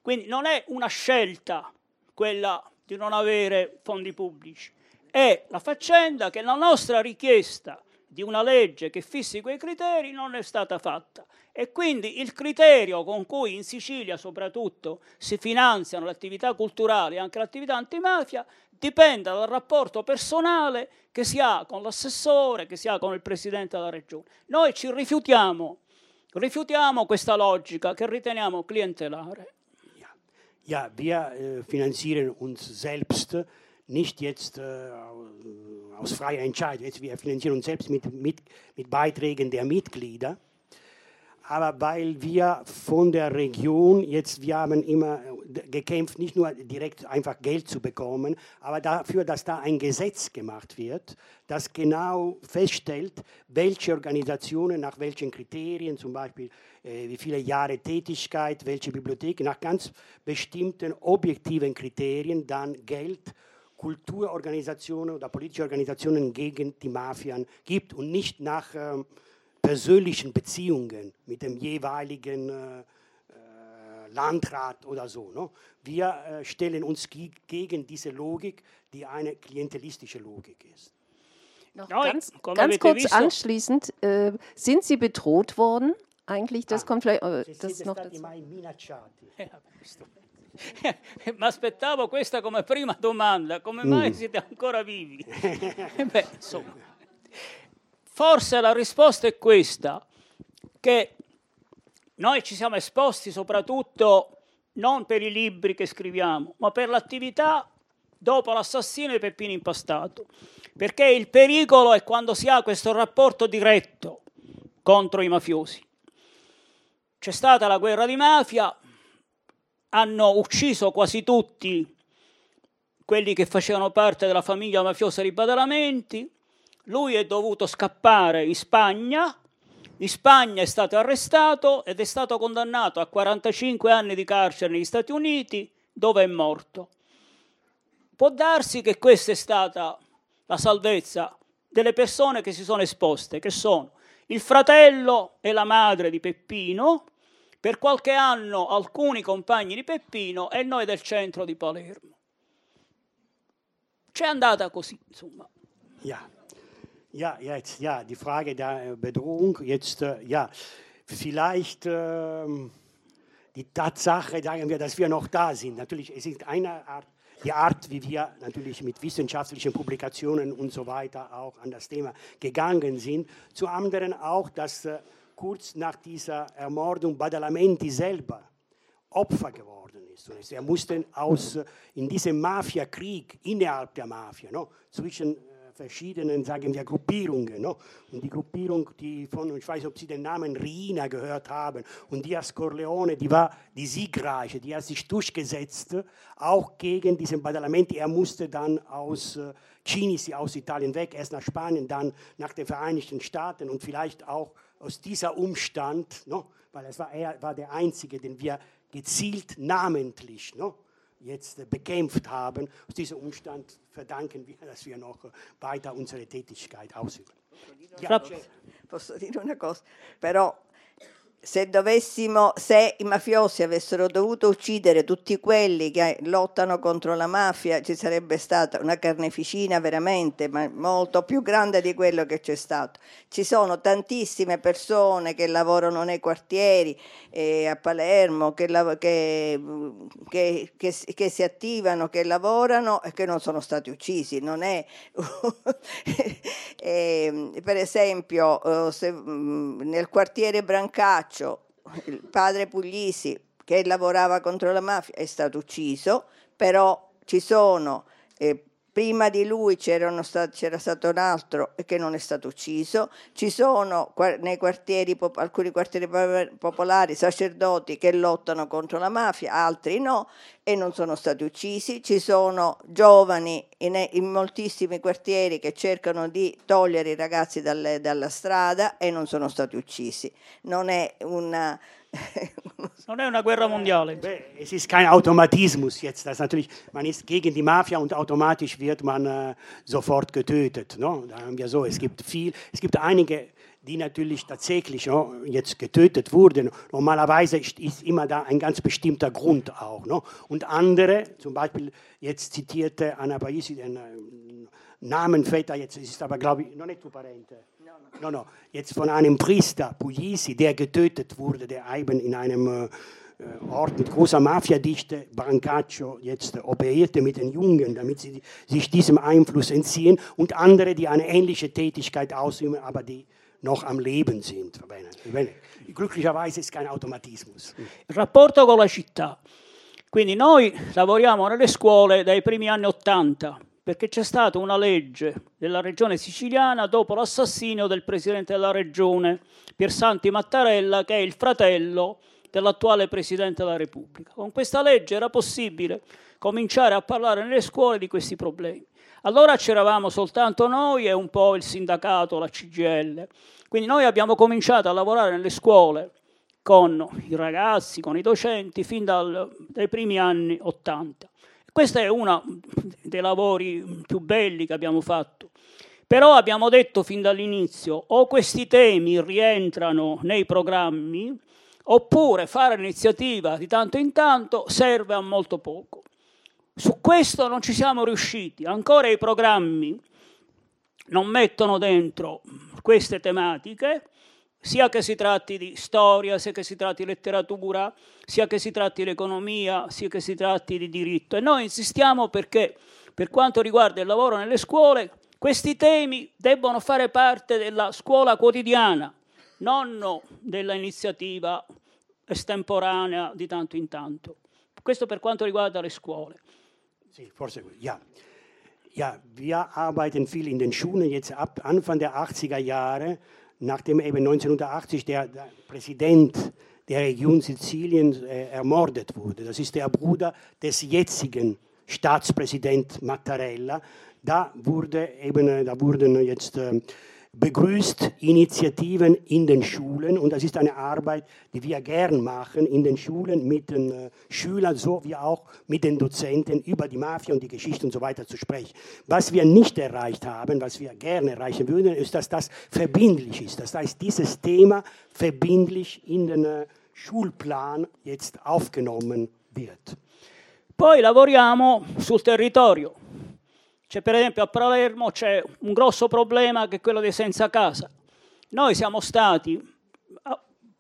Quindi non è una scelta quella di non avere fondi pubblici, è la faccenda che la nostra richiesta di una legge che fissi quei criteri non è stata fatta e quindi il criterio con cui in Sicilia soprattutto si finanziano le attività culturali e anche l'attività antimafia dipende dal rapporto personale che si ha con l'assessore, che si ha con il presidente della regione. Noi ci rifiutiamo, rifiutiamo questa logica che riteniamo clientelare. Ja, wir äh, finanzieren uns selbst nicht jetzt äh, aus freier Entscheidung. Jetzt, wir finanzieren uns selbst mit, mit, mit Beiträgen der Mitglieder aber weil wir von der Region jetzt, wir haben immer gekämpft, nicht nur direkt einfach Geld zu bekommen, aber dafür, dass da ein Gesetz gemacht wird, das genau feststellt, welche Organisationen nach welchen Kriterien, zum Beispiel äh, wie viele Jahre Tätigkeit, welche Bibliothek, nach ganz bestimmten objektiven Kriterien dann Geld Kulturorganisationen oder politische Organisationen gegen die Mafian gibt und nicht nach ähm, persönlichen Beziehungen mit dem jeweiligen äh, äh, Landrat oder so. Ne? Wir äh, stellen uns gegen diese Logik, die eine klientelistische Logik ist. Noch ganz, ganz kurz anschließend, äh, sind Sie bedroht worden? Eigentlich, das ah, kommt vielleicht äh, das noch dazu. Ma aspettavo questa come prima domanda, come mai mm. siete ancora vivi? Beh, insomma. Forse la risposta è questa, che noi ci siamo esposti soprattutto non per i libri che scriviamo, ma per l'attività dopo l'assassino di Peppino Impastato, perché il pericolo è quando si ha questo rapporto diretto contro i mafiosi. C'è stata la guerra di mafia, hanno ucciso quasi tutti quelli che facevano parte della famiglia mafiosa di Badalamenti, lui è dovuto scappare in Spagna, in Spagna è stato arrestato ed è stato condannato a 45 anni di carcere negli Stati Uniti, dove è morto. Può darsi che questa è stata la salvezza delle persone che si sono esposte, che sono il fratello e la madre di Peppino, per qualche anno alcuni compagni di Peppino e noi del centro di Palermo. C'è andata così, insomma. Yeah. Ja, jetzt, ja, die Frage der Bedrohung. Jetzt, äh, ja, vielleicht äh, die Tatsache, sagen wir, dass wir noch da sind. Natürlich, es ist eine Art, die Art, wie wir natürlich mit wissenschaftlichen Publikationen und so weiter auch an das Thema gegangen sind. Zu anderen auch, dass äh, kurz nach dieser Ermordung Badalamenti selber Opfer geworden ist. Und er musste aus, äh, in diesem Mafiakrieg innerhalb der Mafia, no, zwischen verschiedenen, sagen wir, Gruppierungen. No? Und die Gruppierung, die von, ich weiß, ob Sie den Namen Rina gehört haben, und Diaz Corleone, die war die siegreiche, die hat sich durchgesetzt, auch gegen diesen Badalamenti. Er musste dann aus äh, Cinisi, aus Italien weg, erst nach Spanien, dann nach den Vereinigten Staaten und vielleicht auch aus dieser Umstand, no? weil es war, er war der Einzige, den wir gezielt namentlich no? Jetzt bekämpft haben. Aus diesem Umstand verdanken wir, dass wir noch weiter unsere Tätigkeit ausüben. Posso dire una cosa? Però se dovessimo, se i mafiosi avessero dovuto uccidere tutti quelli che lottano contro la mafia, ci sarebbe stata una carneficina veramente molto più grande di quello che c'è stato. Ci sono tantissime persone che lavorano nei quartieri eh, a Palermo, che, che, che, che, si attivano, che lavorano e che non sono stati uccisi. Non è, eh, per esempio, eh, se, mm, nel quartiere Brancaccio, Carraccio, il padre Puglisi, che lavorava contro la mafia, è stato ucciso, però ci sono eh, prima di lui c'era stato un altro che non è stato ucciso, ci sono nei quartieri, alcuni quartieri popolari sacerdoti che lottano contro la mafia, altri no e non sono stati uccisi, ci sono giovani in, in moltissimi quartieri che cercano di togliere i ragazzi dalle, dalla strada e non sono stati uccisi. Non è una Non è una guerra mondiale. Es ist kein Automatismus jetzt. Das natürlich, man ist gegen die Mafia und automatisch wird man äh, sofort getötet. No? Da haben wir so. Es gibt viel, es gibt einige, die natürlich tatsächlich no, jetzt getötet wurden. Normalerweise ist, ist, immer da ein ganz bestimmter Grund auch. No? Und andere, zum Beispiel jetzt zitierte Anna Paisi, den äh, Namen da jetzt, ist aber glaube ich noch nicht parente. No, no, jetzt von einem Priester, Puglisi, der getötet wurde, der eben in einem äh, Ort mit großer Mafiadichte, Brancaccio, jetzt operierte mit den Jungen, damit sie sich diesem Einfluss entziehen und andere, die eine ähnliche Tätigkeit ausüben, aber die noch am Leben sind. Glücklicherweise ist kein Automatismus. Rapporto con la città. Quindi noi lavoriamo nelle scuole dai primi anni Ottanta perché c'è stata una legge della regione siciliana dopo l'assassinio del presidente della regione, Piersanti Mattarella, che è il fratello dell'attuale presidente della Repubblica. Con questa legge era possibile cominciare a parlare nelle scuole di questi problemi. Allora c'eravamo soltanto noi e un po' il sindacato, la CGL. Quindi noi abbiamo cominciato a lavorare nelle scuole con i ragazzi, con i docenti, fin dal, dai primi anni Ottanta. Questo è uno dei lavori più belli che abbiamo fatto. Però abbiamo detto fin dall'inizio o questi temi rientrano nei programmi oppure fare l'iniziativa di tanto in tanto serve a molto poco. Su questo non ci siamo riusciti. Ancora i programmi non mettono dentro queste tematiche sia che si tratti di storia, sia che si tratti di letteratura, sia che si tratti di economia, sia che si tratti di diritto. E noi insistiamo perché, per quanto riguarda il lavoro nelle scuole, questi temi debbono fare parte della scuola quotidiana, non dell'iniziativa estemporanea di tanto in tanto. Questo per quanto riguarda le scuole. Sì, forse, ja. Ja, wir arbeiten viel in den Schulen jetzt ab Anfang der 80er Jahre nachdem eben 1980 der, der Präsident der Region Sizilien äh, ermordet wurde. Das ist der Bruder des jetzigen Staatspräsidenten Mattarella. Da, wurde eben, äh, da wurden jetzt äh, begrüßt Initiativen in den Schulen und das ist eine Arbeit, die wir gern machen in den Schulen mit den äh, Schülern sowie auch mit den Dozenten über die Mafia und die Geschichte und so weiter zu sprechen. Was wir nicht erreicht haben, was wir gerne erreichen würden, ist, dass das verbindlich ist. Das heißt, dieses Thema verbindlich in den äh, Schulplan jetzt aufgenommen wird. Poi lavoriamo sul territorio. C'è per esempio a Palermo c'è un grosso problema che è quello dei senza casa. Noi siamo stati,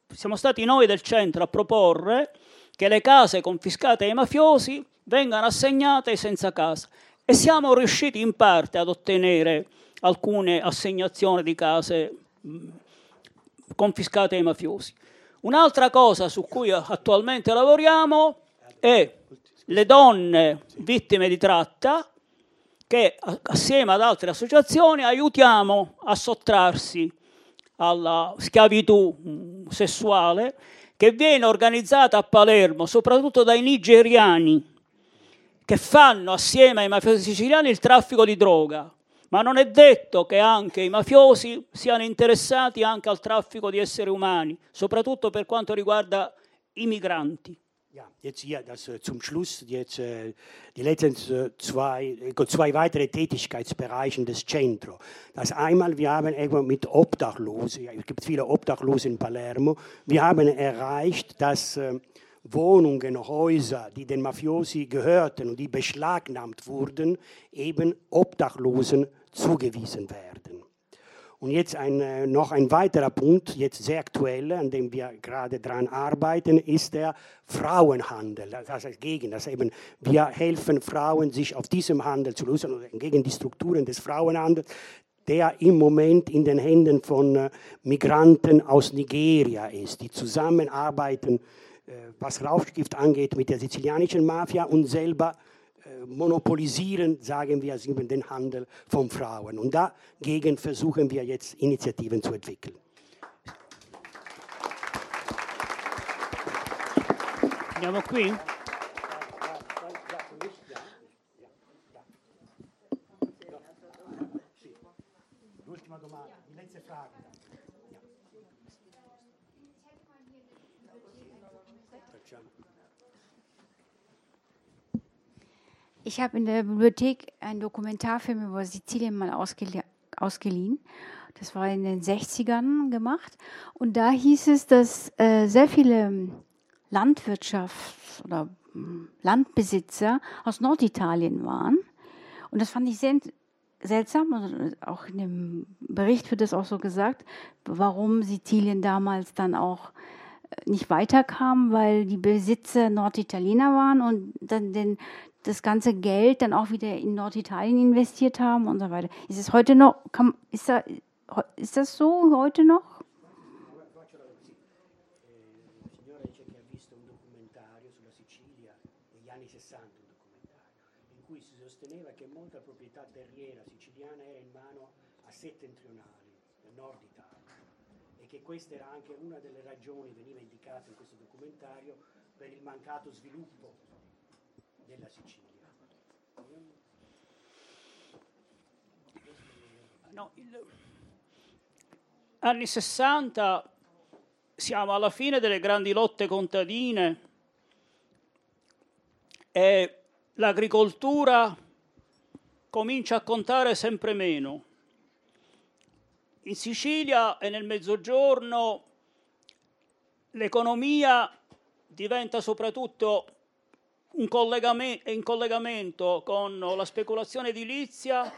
siamo stati noi del centro a proporre che le case confiscate ai mafiosi vengano assegnate ai senza casa e siamo riusciti in parte ad ottenere alcune assegnazioni di case confiscate ai mafiosi. Un'altra cosa su cui attualmente lavoriamo è le donne vittime di tratta che assieme ad altre associazioni aiutiamo a sottrarsi alla schiavitù mm, sessuale che viene organizzata a Palermo soprattutto dai nigeriani che fanno assieme ai mafiosi siciliani il traffico di droga, ma non è detto che anche i mafiosi siano interessati anche al traffico di esseri umani, soprattutto per quanto riguarda i migranti. Ja, jetzt hier das, äh, zum Schluss jetzt äh, die letzten äh, zwei, zwei weitere Tätigkeitsbereiche des Centro. Das einmal, wir haben mit Obdachlosen, es gibt viele Obdachlose in Palermo, wir haben erreicht, dass Wohnungen, Häuser, die den Mafiosi gehörten und die beschlagnahmt wurden, eben Obdachlosen zugewiesen werden. Und jetzt ein, äh, noch ein weiterer Punkt, jetzt sehr aktuell, an dem wir gerade dran arbeiten, ist der Frauenhandel. Das heißt gegen das eben, wir helfen Frauen, sich auf diesem Handel zu lösen, gegen die Strukturen des Frauenhandels, der im Moment in den Händen von äh, Migranten aus Nigeria ist, die zusammenarbeiten, äh, was Rauschgift angeht, mit der sizilianischen Mafia und selber monopolisieren, sagen wir, den Handel von Frauen. Und dagegen versuchen wir jetzt Initiativen zu entwickeln. Andiamo qui? Ich habe in der Bibliothek einen Dokumentarfilm über Sizilien mal ausgelie ausgeliehen. Das war in den 60ern gemacht. Und da hieß es, dass äh, sehr viele Landwirtschafts- oder hm, Landbesitzer aus Norditalien waren. Und das fand ich sehr seltsam. Also auch in dem Bericht wird das auch so gesagt, warum Sizilien damals dann auch äh, nicht weiterkam, weil die Besitzer Norditaliener waren und dann den, das ganze Geld dann auch wieder in Norditalien investiert haben und so weiter. Ist es heute noch, kann, ist, da, ist das so heute noch? proprietà terriera siciliana era in mano a settentrionali, nord Che questa era anche una delle ragioni, veniva indicata in questo documentario, per il mancato sviluppo della Sicilia. No, il... Anni 60 siamo alla fine delle grandi lotte contadine e l'agricoltura comincia a contare sempre meno. In Sicilia e nel Mezzogiorno l'economia diventa soprattutto un collegamento, in collegamento con la speculazione edilizia,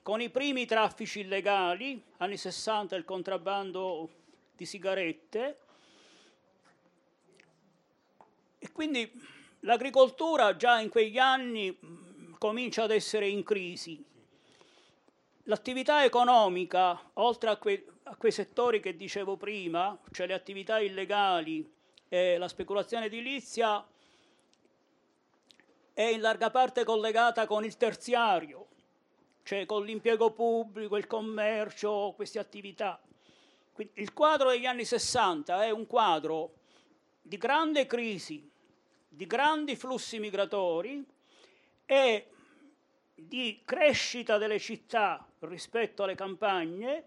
con i primi traffici illegali, anni 60 il contrabbando di sigarette, e quindi l'agricoltura già in quegli anni comincia ad essere in crisi. L'attività economica, oltre a, que- a quei settori che dicevo prima, cioè le attività illegali e la speculazione edilizia, è in larga parte collegata con il terziario, cioè con l'impiego pubblico, il commercio, queste attività. Quindi il quadro degli anni 60 è un quadro di grande crisi, di grandi flussi migratori e di crescita delle città rispetto alle campagne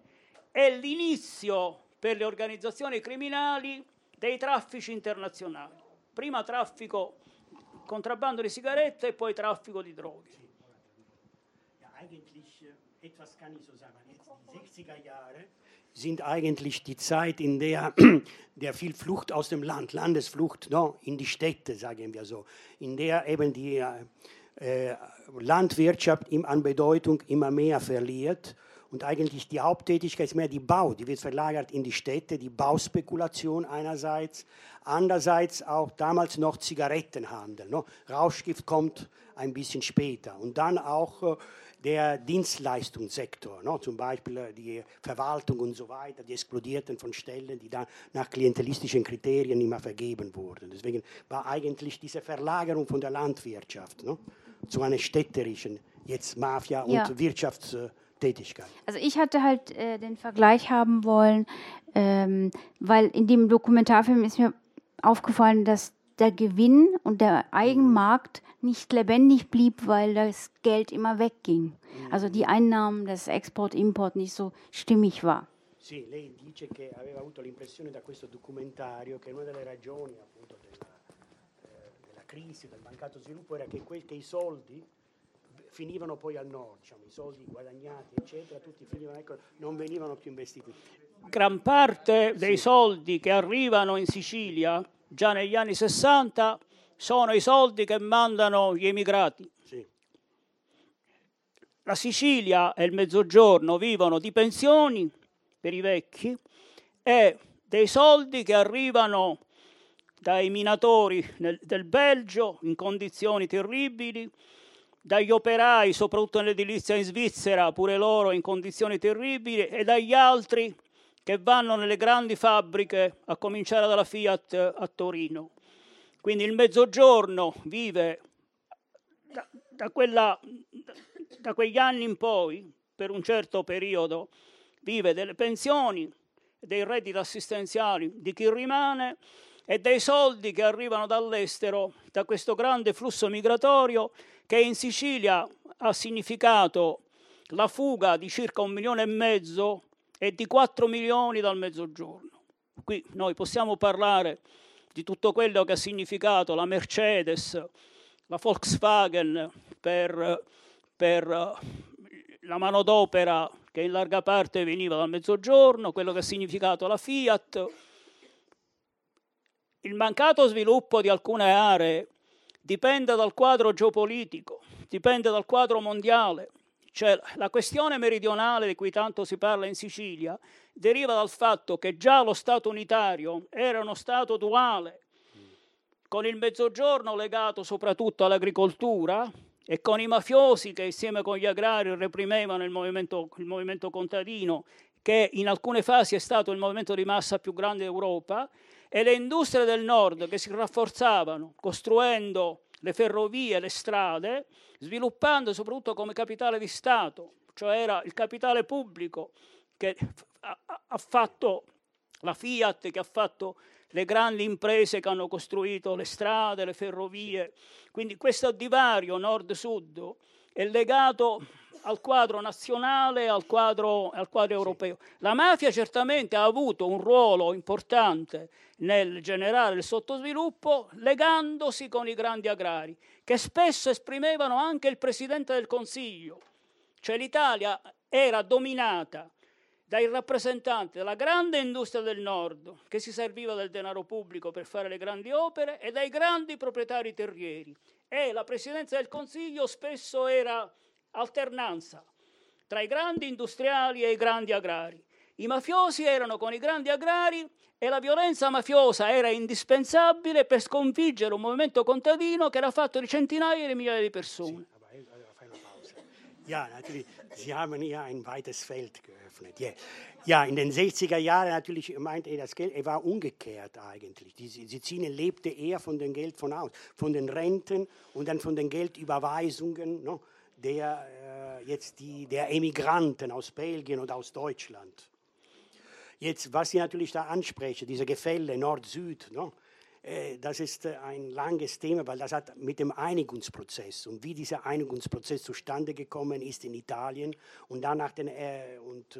e l'inizio per le organizzazioni criminali dei traffici internazionali. Prima traffico, contrabbando di sigarette e poi traffico di droghe. Eigentlich, etwas kann ich so sagen, jetzt die 60er Jahre sind eigentlich die Zeit, in der, der viel Flucht aus dem Land, Landesflucht no, in die Städte, sagen wir so, in der eben die äh, Landwirtschaft an Bedeutung immer mehr verliert und eigentlich die Haupttätigkeit ist mehr die Bau, die wird verlagert in die Städte, die Bauspekulation einerseits, andererseits auch damals noch Zigarettenhandel. No? Rauschgift kommt ein bisschen später und dann auch äh, der Dienstleistungssektor, no? zum Beispiel äh, die Verwaltung und so weiter, die explodierten von Stellen, die dann nach klientelistischen Kriterien immer vergeben wurden. Deswegen war eigentlich diese Verlagerung von der Landwirtschaft no? Zu einer städterischen, jetzt Mafia- und ja. Wirtschaftstätigkeit. Also ich hatte halt äh, den Vergleich haben wollen, ähm, weil in dem Dokumentarfilm ist mir aufgefallen, dass der Gewinn und der Eigenmarkt nicht lebendig blieb, weil das Geld immer wegging. Also die Einnahmen, das Export-Import nicht so stimmig war. Sì, lei dice che aveva avuto l'impressione da questo documentario che una delle ragioni appunto della crisi, del mancato sviluppo era che, quel, che i soldi finivano poi al nord, diciamo, i soldi guadagnati eccetera, tutti finivano, ecco, non venivano più investiti. Gran parte dei soldi che arrivano in Sicilia già negli anni 60 sono i soldi che mandano gli emigrati. Sì. La Sicilia e il Mezzogiorno vivono di pensioni per i vecchi e dei soldi che arrivano dai minatori nel, del Belgio in condizioni terribili, dagli operai, soprattutto nell'edilizia in Svizzera, pure loro in condizioni terribili, e dagli altri che vanno nelle grandi fabbriche, a cominciare dalla Fiat a Torino. Quindi il mezzogiorno vive da, da, quella, da quegli anni in poi, per un certo periodo, vive delle pensioni, dei redditi assistenziali di chi rimane e dei soldi che arrivano dall'estero, da questo grande flusso migratorio che in Sicilia ha significato la fuga di circa un milione e mezzo e di 4 milioni dal mezzogiorno. Qui noi possiamo parlare di tutto quello che ha significato la Mercedes, la Volkswagen per, per la manodopera che in larga parte veniva dal mezzogiorno, quello che ha significato la Fiat. Il mancato sviluppo di alcune aree dipende dal quadro geopolitico, dipende dal quadro mondiale. Cioè, la questione meridionale di cui tanto si parla in Sicilia deriva dal fatto che già lo Stato unitario era uno Stato duale, con il mezzogiorno legato soprattutto all'agricoltura e con i mafiosi che insieme con gli agrari reprimevano il movimento, il movimento contadino, che in alcune fasi è stato il movimento di massa più grande d'Europa, e le industrie del nord che si rafforzavano costruendo le ferrovie, le strade, sviluppando soprattutto come capitale di Stato, cioè era il capitale pubblico che ha, fatto la Fiat, che ha fatto le grandi imprese che hanno costruito le strade, le ferrovie. Quindi questo divario nord-sud è legato al quadro nazionale al quadro, al quadro europeo. La mafia certamente ha avuto un ruolo importante nel generare il sottosviluppo legandosi con i grandi agrari, che spesso esprimevano anche il Presidente del Consiglio. Cioè l'Italia era dominata dai rappresentanti della grande industria del nord che si serviva del denaro pubblico per fare le grandi opere e dai grandi proprietari terrieri. E la presidenza del Consiglio spesso era alternanza tra i grandi industriali e i grandi agrari. I mafiosi erano con i grandi agrari e la violenza mafiosa era indispensabile per sconfiggere un movimento contadino che era fatto di centinaia di migliaia di persone. Ja, natürlich. Sie haben ja ein weites Feld geöffnet. Ja. ja, in den 60er Jahren natürlich meint er das Geld, er war umgekehrt eigentlich. Die Sizilien lebte eher von dem Geld von aus, von den Renten und dann von den Geldüberweisungen no, der, äh, jetzt die, der Emigranten aus Belgien und aus Deutschland. Jetzt, was Sie natürlich da ansprechen, diese Gefälle Nord-Süd, no, äh, das ist äh, ein langes Thema, weil das hat mit dem Einigungsprozess und wie dieser Einigungsprozess zustande gekommen ist in Italien und dann nach, den, äh, und, äh,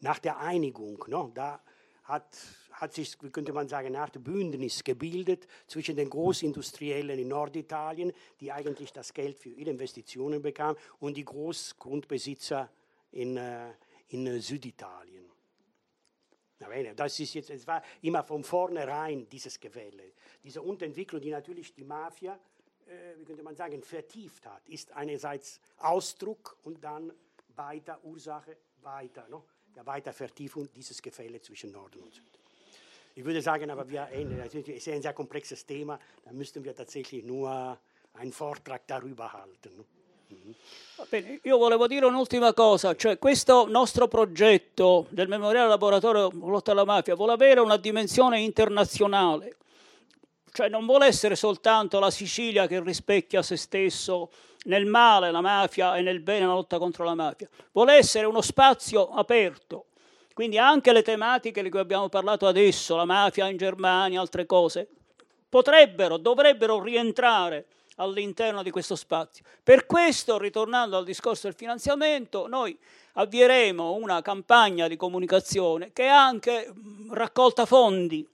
nach der Einigung, no, da hat, hat sich, wie könnte man sagen, eine Art Bündnis gebildet zwischen den Großindustriellen in Norditalien, die eigentlich das Geld für ihre Investitionen bekamen, und die Großgrundbesitzer in, äh, in Süditalien. Das ist jetzt, es war immer von vornherein dieses Gefälle. Diese Unterentwicklung, die natürlich die Mafia, äh, wie könnte man sagen, vertieft hat, ist einerseits Ausdruck und dann weiter Ursache, weiter, no? Der Weitervertiefung dieses Gefälle zwischen Norden und Süden. Ich würde sagen, aber wir, es ist ein sehr komplexes Thema, da müssten wir tatsächlich nur einen Vortrag darüber halten. No? Bene, io volevo dire un'ultima cosa, cioè questo nostro progetto del Memoriale Laboratorio Lotta alla Mafia vuole avere una dimensione internazionale, cioè non vuole essere soltanto la Sicilia che rispecchia se stesso nel male la mafia e nel bene la lotta contro la mafia, vuole essere uno spazio aperto, quindi anche le tematiche di cui abbiamo parlato adesso, la mafia in Germania, altre cose, potrebbero, dovrebbero rientrare all'interno di questo spazio. Per questo, ritornando al discorso del finanziamento, noi avvieremo una campagna di comunicazione che anche raccolta fondi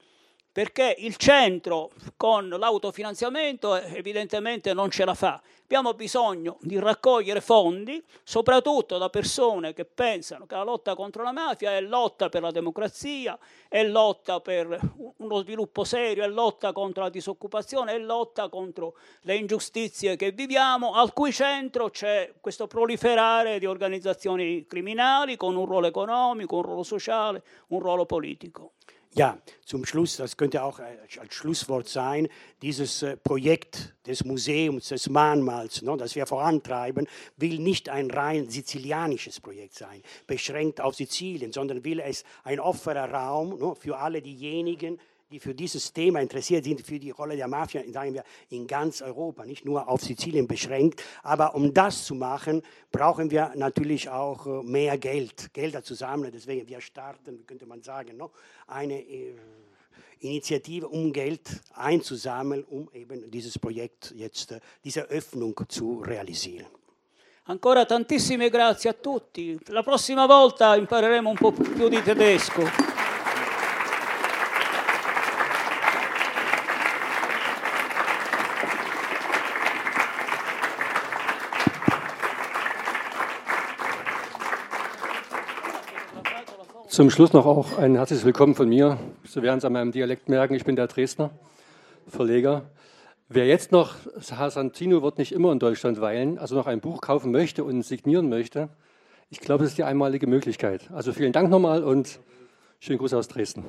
perché il centro con l'autofinanziamento evidentemente non ce la fa. Abbiamo bisogno di raccogliere fondi, soprattutto da persone che pensano che la lotta contro la mafia è lotta per la democrazia, è lotta per uno sviluppo serio, è lotta contro la disoccupazione, è lotta contro le ingiustizie che viviamo, al cui centro c'è questo proliferare di organizzazioni criminali con un ruolo economico, un ruolo sociale, un ruolo politico. Ja, zum Schluss, das könnte auch äh, als Schlusswort sein, dieses äh, Projekt des Museums, des Mahnmals, no, das wir vorantreiben, will nicht ein rein sizilianisches Projekt sein, beschränkt auf Sizilien, sondern will es ein offener Raum no, für alle diejenigen, die für dieses Thema interessiert sind, für die Rolle der Mafia, sagen wir, in ganz Europa, nicht nur auf Sizilien beschränkt. Aber um das zu machen, brauchen wir natürlich auch äh, mehr Geld, Gelder zusammen. Deswegen, wir starten, könnte man sagen, eine äh, Initiative, um Geld einzusammeln, um eben dieses Projekt jetzt, äh, diese Öffnung zu realisieren. Ancora tantissime grazie a tutti. La prossima volta impareremo un po' più di tedesco. Zum Schluss noch auch ein herzliches Willkommen von mir. Sie werden es an meinem Dialekt merken, ich bin der Dresdner Verleger. Wer jetzt noch, Herr Santino wird nicht immer in Deutschland weilen, also noch ein Buch kaufen möchte und signieren möchte, ich glaube, das ist die einmalige Möglichkeit. Also vielen Dank nochmal und schönen Gruß aus Dresden.